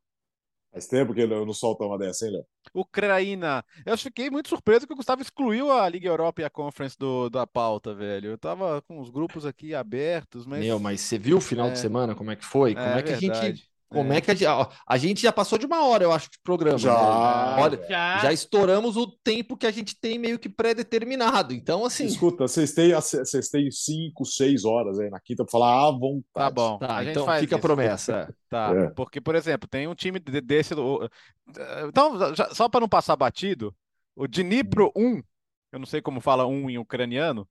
Faz tempo que eu não solta uma dessa, hein, Léo? Ucrânia. Eu fiquei muito surpreso que o Gustavo excluiu a Liga Europa e a Conference do, da pauta, velho. Eu tava com os grupos aqui abertos, mas. Meu, mas você viu o final é... de semana? Como é que foi? Como é, é que a gente como é, é que a gente, a gente já passou de uma hora, eu acho, de programa. Já. Né? Olha, já. já estouramos o tempo que a gente tem meio que pré-determinado. Então, assim. Escuta, vocês têm, vocês têm cinco, seis horas aí na quinta para falar, ah, vão. Tá bom. Tá, então fica isso. a promessa. Tá. É. Porque, por exemplo, tem um time desse. Então, já, só para não passar batido, o Dnipro 1, eu não sei como fala um em ucraniano,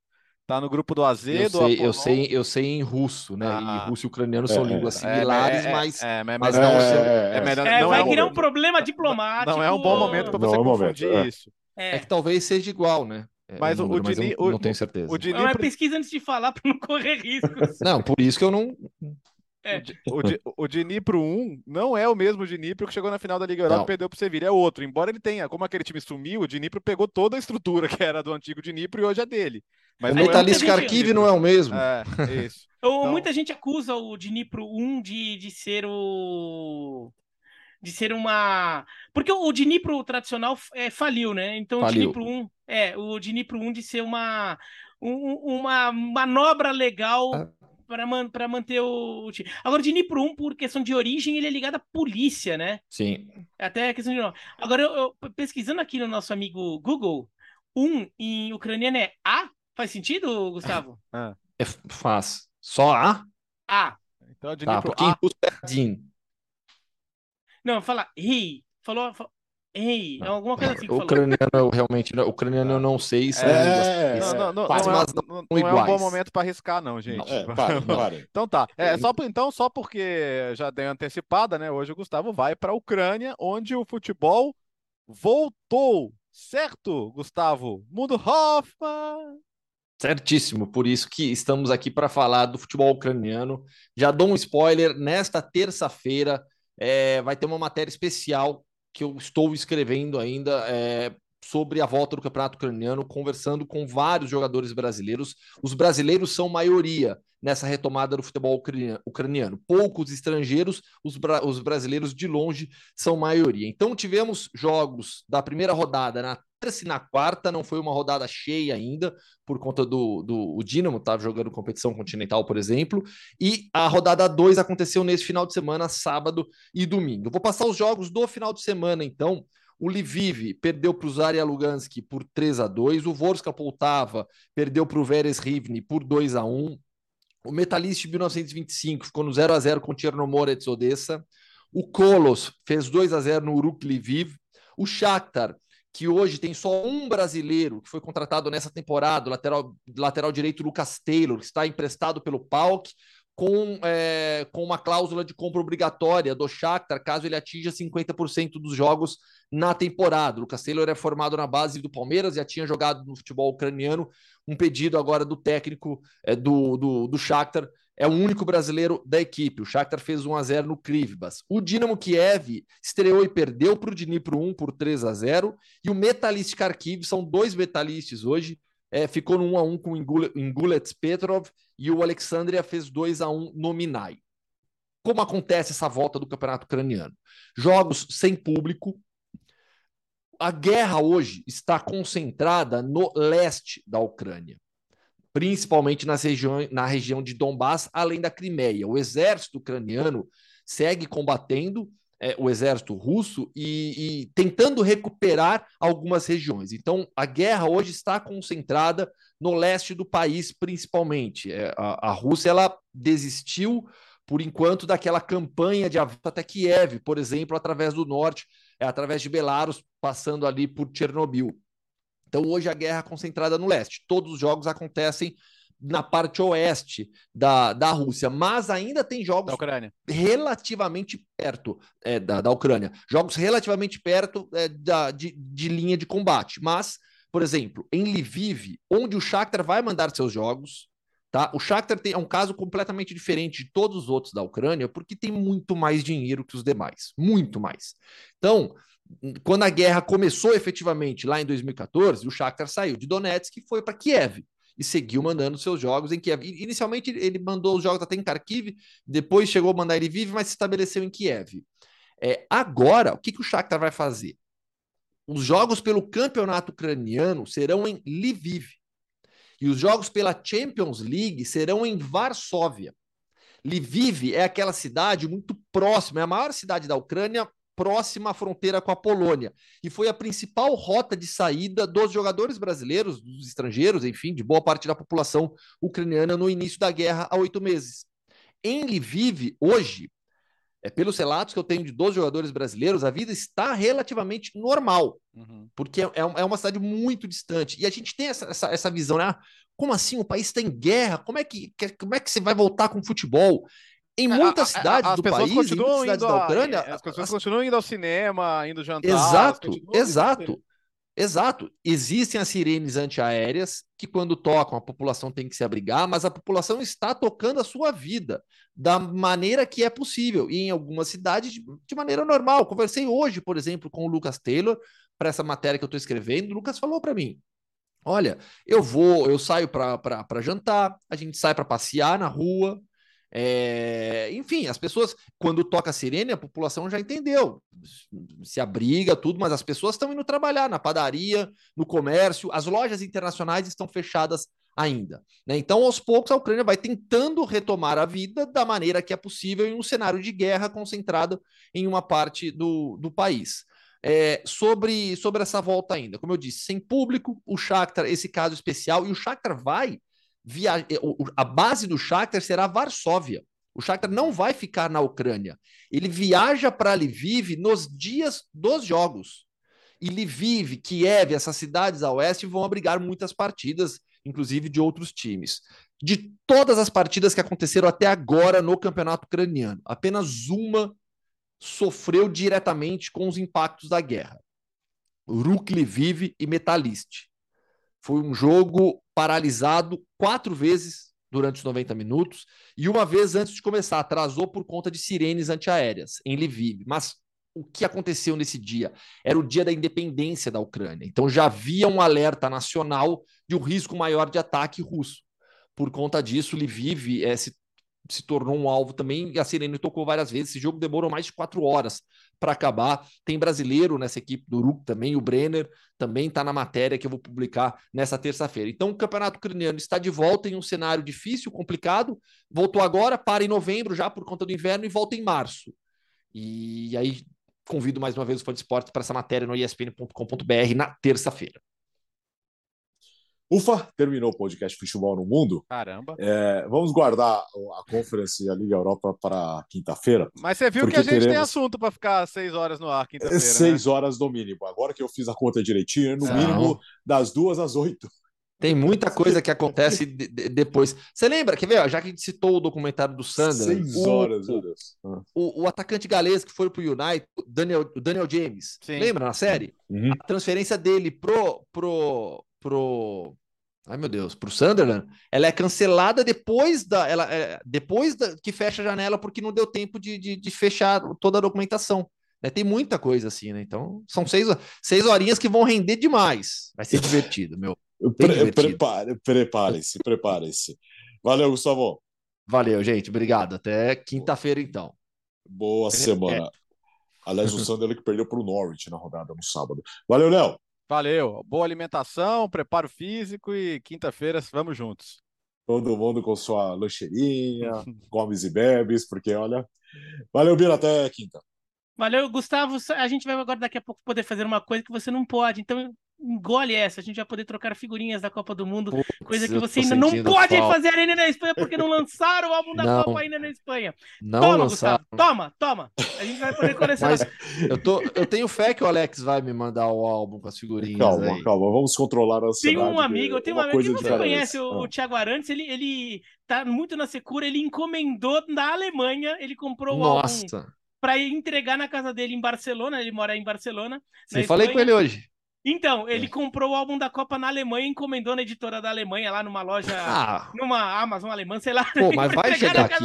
Tá no grupo do Azedo. Eu sei, eu sei, eu sei em russo, né? Ah, e russo e ucraniano são é, línguas é, similares, é, mas, é, mas, mas não, é, melhor, não vai criar um problema diplomático. Não é um bom momento para você confundir momento, isso. É. que talvez seja igual, né? Mas o, número, o Dini, mas não tenho certeza. O Dini... Não, é pesquisa antes de falar para não correr riscos. não, por isso que eu não. É. O, o, o Dnipro 1 não é o mesmo Dnipro que chegou na final da Liga Europa e perdeu para o Sevilla, é outro. Embora ele tenha, como aquele time sumiu, o Dnipro pegou toda a estrutura que era do antigo Dnipro e hoje é dele. Mas o Metalística é Arquive não é o mesmo. É, isso. Então... Muita gente acusa o Dnipro 1 de, de ser o de ser uma. Porque o Dnipro tradicional é, faliu, né? Então faliu. o Dnipro 1 é o Dnipro 1 de ser uma, um, uma manobra legal ah para man, manter o, time. Agora, o Dnipro 1, por questão de origem, ele é ligado à polícia, né? Sim. Até a questão de. Agora, eu, eu, pesquisando aqui no nosso amigo Google, um em ucraniano é A? Faz sentido, Gustavo? Ah. É, faz. Só A? A. Então, o Dnipro tá, A. É Din. Não, fala Ri. Falou, falou Ei, é alguma coisa assim que o ucraniano eu realmente o ucraniano eu não sei se é, é, não, não, não, mas não, não, não é um bom momento para arriscar não, gente. É, para, para. então tá. É só então só porque já dei antecipada, né? Hoje o Gustavo vai para a Ucrânia, onde o futebol voltou, certo, Gustavo? Mundo Hoffman. Certíssimo, por isso que estamos aqui para falar do futebol ucraniano. Já dou um spoiler, nesta terça-feira é, vai ter uma matéria especial que eu estou escrevendo ainda é, sobre a volta do campeonato ucraniano, conversando com vários jogadores brasileiros. Os brasileiros são maioria nessa retomada do futebol ucraniano. Poucos estrangeiros, os, bra os brasileiros de longe são maioria. Então tivemos jogos da primeira rodada na terça e na quarta, não foi uma rodada cheia ainda, por conta do, do o Dinamo, estava jogando competição continental, por exemplo, e a rodada 2 aconteceu nesse final de semana, sábado e domingo. vou passar os jogos do final de semana, então. O Lviv perdeu para o Zaria Luganski por 3 a 2 o Vorska Poltava perdeu para o Veres Rivne por 2 a 1 o Metalist de 1925 ficou no 0 a 0 com o Chernomorets Odessa. O Kolos fez 2 a 0 no Uruk Lviv. O Shakhtar, que hoje tem só um brasileiro que foi contratado nessa temporada, lateral, lateral direito Lucas Taylor, que está emprestado pelo PAOK, com, é, com uma cláusula de compra obrigatória do Shakhtar, caso ele atinja 50% dos jogos na temporada. O Lucas Taylor é formado na base do Palmeiras, já tinha jogado no futebol ucraniano, um pedido agora do técnico é, do, do, do Shakhtar é o único brasileiro da equipe. O Shakhtar fez 1 a 0 no Krivbas. O Dinamo Kiev estreou e perdeu para o Dnipro 1 por 3 a 0 e o Metalist Kharkiv são dois metalistas hoje. É, ficou no 1 a 1 com o Ingulets Petrov e o Alexandria fez 2 a 1 no Minai. Como acontece essa volta do campeonato ucraniano? Jogos sem público. A guerra hoje está concentrada no leste da Ucrânia principalmente nas regiões, na região de Donbass, além da Crimeia. O exército ucraniano segue combatendo é, o exército russo e, e, tentando recuperar algumas regiões. Então, a guerra hoje está concentrada no leste do país, principalmente. É, a, a, Rússia ela desistiu, por enquanto, daquela campanha de avanço até Kiev, por exemplo, através do norte, é, através de Belarus, passando ali por Chernobyl. Então, hoje a guerra é concentrada no leste. Todos os jogos acontecem na parte oeste da, da Rússia, mas ainda tem jogos relativamente perto é, da, da Ucrânia, jogos relativamente perto é, da, de, de linha de combate. Mas, por exemplo, em Lviv, onde o Shakhtar vai mandar seus jogos, tá? O Shakhtar tem, é um caso completamente diferente de todos os outros da Ucrânia, porque tem muito mais dinheiro que os demais, muito mais. Então, quando a guerra começou efetivamente lá em 2014, o Shakhtar saiu de Donetsk e foi para Kiev e seguiu mandando seus jogos em Kiev. Inicialmente ele mandou os jogos até em Kharkiv, depois chegou a mandar ele vive, mas se estabeleceu em Kiev. É, agora, o que, que o Shakhtar vai fazer? Os jogos pelo campeonato ucraniano serão em Lviv. E os jogos pela Champions League serão em Varsóvia. Lviv é aquela cidade muito próxima, é a maior cidade da Ucrânia, próxima à fronteira com a Polônia. E foi a principal rota de saída dos jogadores brasileiros, dos estrangeiros, enfim, de boa parte da população ucraniana no início da guerra há oito meses. Em Lviv, hoje, é, pelos relatos que eu tenho de 12 jogadores brasileiros, a vida está relativamente normal, uhum. porque é, é, é uma cidade muito distante. E a gente tem essa, essa, essa visão, né? Ah, como assim? O país está em guerra? Como é, que, como é que você vai voltar com futebol? Em muitas cidades a, a, do país, em muitas cidades da Ucrânia, a, as pessoas as... continuam indo ao cinema, indo jantar. Exato, exato. Exato. Existem as sirenes antiaéreas que, quando tocam, a população tem que se abrigar, mas a população está tocando a sua vida da maneira que é possível. E em algumas cidades, de, de maneira normal. Conversei hoje, por exemplo, com o Lucas Taylor para essa matéria que eu estou escrevendo. O Lucas falou para mim: Olha, eu vou, eu saio para jantar, a gente sai para passear na rua, é, enfim, as pessoas, quando toca a sirene, a população já entendeu. Se abriga, tudo, mas as pessoas estão indo trabalhar na padaria, no comércio, as lojas internacionais estão fechadas ainda. Né? Então, aos poucos, a Ucrânia vai tentando retomar a vida da maneira que é possível em um cenário de guerra concentrado em uma parte do, do país. É, sobre, sobre essa volta ainda, como eu disse, sem público, o Shakhtar, esse caso especial, e o Shakhtar vai via... Eh, a base do Shakhtar será Varsóvia. O Shakhtar não vai ficar na Ucrânia. Ele viaja para Lviv nos dias dos jogos. E Lviv, Kiev, essas cidades a oeste vão abrigar muitas partidas, inclusive de outros times. De todas as partidas que aconteceram até agora no campeonato ucraniano, apenas uma sofreu diretamente com os impactos da guerra. Ruk Lviv e Metalist. Foi um jogo paralisado quatro vezes durante os 90 minutos e uma vez antes de começar, atrasou por conta de sirenes antiaéreas em Lviv. Mas o que aconteceu nesse dia? Era o dia da independência da Ucrânia. Então já havia um alerta nacional de um risco maior de ataque russo. Por conta disso, Lviv é, se se tornou um alvo também, e a Sirene tocou várias vezes. Esse jogo demorou mais de quatro horas para acabar. Tem brasileiro nessa equipe do Uruk também, o Brenner também está na matéria que eu vou publicar nessa terça-feira. Então, o campeonato ucraniano está de volta em um cenário difícil, complicado. Voltou agora, para em novembro já por conta do inverno e volta em março. E aí convido mais uma vez o Fã de Esportes para essa matéria no espn.com.br na terça-feira. Ufa, terminou o podcast Futebol no Mundo. Caramba. É, vamos guardar a Conference e a Liga Europa para quinta-feira. Mas você viu que a gente teremos... tem assunto para ficar seis horas no ar quinta-feira. Seis né? horas no mínimo. Agora que eu fiz a conta direitinho, no Não. mínimo das duas às oito. Tem muita coisa que acontece de, de, depois. Você lembra? Quer ver? Já que a gente citou o documentário do Sander. Seis horas, o, ah. o, o, atacante galês que foi para o United, Daniel, Daniel James. Sim. Lembra na série? Uhum. A transferência dele pro, pro, pro Ai, meu Deus, para o Sunderland, ela é cancelada depois da. Ela, é, depois da, que fecha a janela, porque não deu tempo de, de, de fechar toda a documentação. Né? Tem muita coisa assim, né? Então, são seis, seis horinhas que vão render demais. Vai ser divertido, meu. Pre prepare, prepare-se, prepare-se. Valeu, Gustavo. Valeu, gente. Obrigado. Até quinta-feira, então. Boa é, semana. É. Aliás, o Sunderland que perdeu para o Norwich na rodada no sábado. Valeu, Léo. Valeu. Boa alimentação, preparo físico e quinta-feira vamos juntos. Todo mundo com sua lancheirinha, comes e bebes, porque olha. Valeu, Bira, até quinta. Valeu, Gustavo. A gente vai agora daqui a pouco poder fazer uma coisa que você não pode. Então, engole essa. A gente vai poder trocar figurinhas da Copa do Mundo, Putz, coisa que você ainda não pode falta. fazer ainda na Espanha porque não lançaram o álbum da não, Copa ainda na Espanha. Não toma, lançaram. Gustavo. Toma, toma. A gente vai poder colecionar. Mas eu, tô, eu tenho fé que o Alex vai me mandar o álbum com as figurinhas. Calma, aí. calma. Vamos controlar a ansiedade. Tem um amigo, eu tenho um amigo que você conhece, o, o Thiago Arantes. Ele, ele tá muito na secura. Ele encomendou da Alemanha. Ele comprou o Nossa. álbum para entregar na casa dele em Barcelona. Ele mora em Barcelona. Sim, falei com ele hoje. Então, ele é. comprou o álbum da Copa na Alemanha, encomendou na editora da Alemanha, lá numa loja, ah. numa Amazon alemã, sei lá. Pô, mas vai chegar aqui.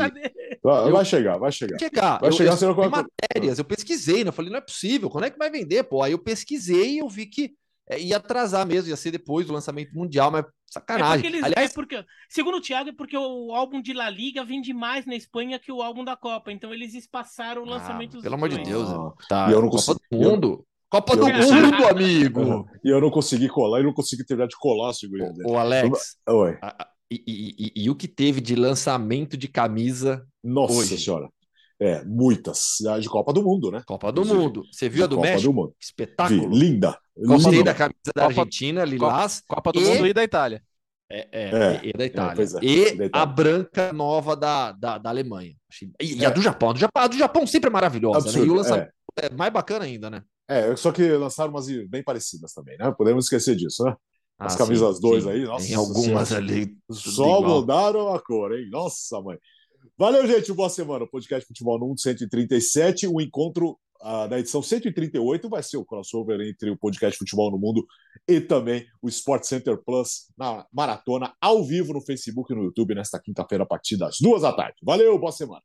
Vai, vai, chegar, vai chegar. chegar. Vai eu, chegar eu, eu matérias, eu pesquisei, né? Eu falei, não é possível, quando é que vai vender? Pô, aí eu pesquisei e eu vi que é, ia atrasar mesmo, ia ser depois do lançamento mundial, mas sacanagem. É porque eles, Aliás, é porque, segundo o Thiago, é porque o álbum de La Liga vende mais na Espanha que o álbum da Copa, então eles espaçaram o ah, lançamento ah, Pelo amor de Deus, ah, tá. E eu não consigo, Copa do Mundo. Copa do Mundo, amigo! E eu não consegui colar, e não consegui terminar de colar a dele. Ô, Alex, Oi. E, e, e, e, o que teve de lançamento de camisa Nossa hoje? senhora. É, muitas. De Copa do Mundo, né? Copa do Inclusive, Mundo. Você viu a do Copa México? Do Mundo. Espetáculo. Vi, linda. Gostei linda. da camisa da Copa, Argentina, Lilás. Copa, Copa do e... Mundo e da Itália. É, é, é, e da Itália. É, e da Itália. a branca nova da, da, da Alemanha. E, e a do Japão. A do Japão, a do Japão sempre é maravilhosa, Absurdo, né? E o lançamento é mais bacana ainda, né? É, só que lançaram umas bem parecidas também, né? Podemos esquecer disso, né? As ah, camisas sim, dois sim. aí, nossa. Tem algumas senhora. ali. Só mudaram a cor, hein? Nossa, mãe. Valeu, gente. Boa semana. O podcast Futebol no 137. O encontro uh, da edição 138 vai ser o crossover entre o podcast Futebol no Mundo e também o Sport Center Plus na maratona, ao vivo no Facebook e no YouTube, nesta quinta-feira, a partir das duas da tarde. Valeu, boa semana.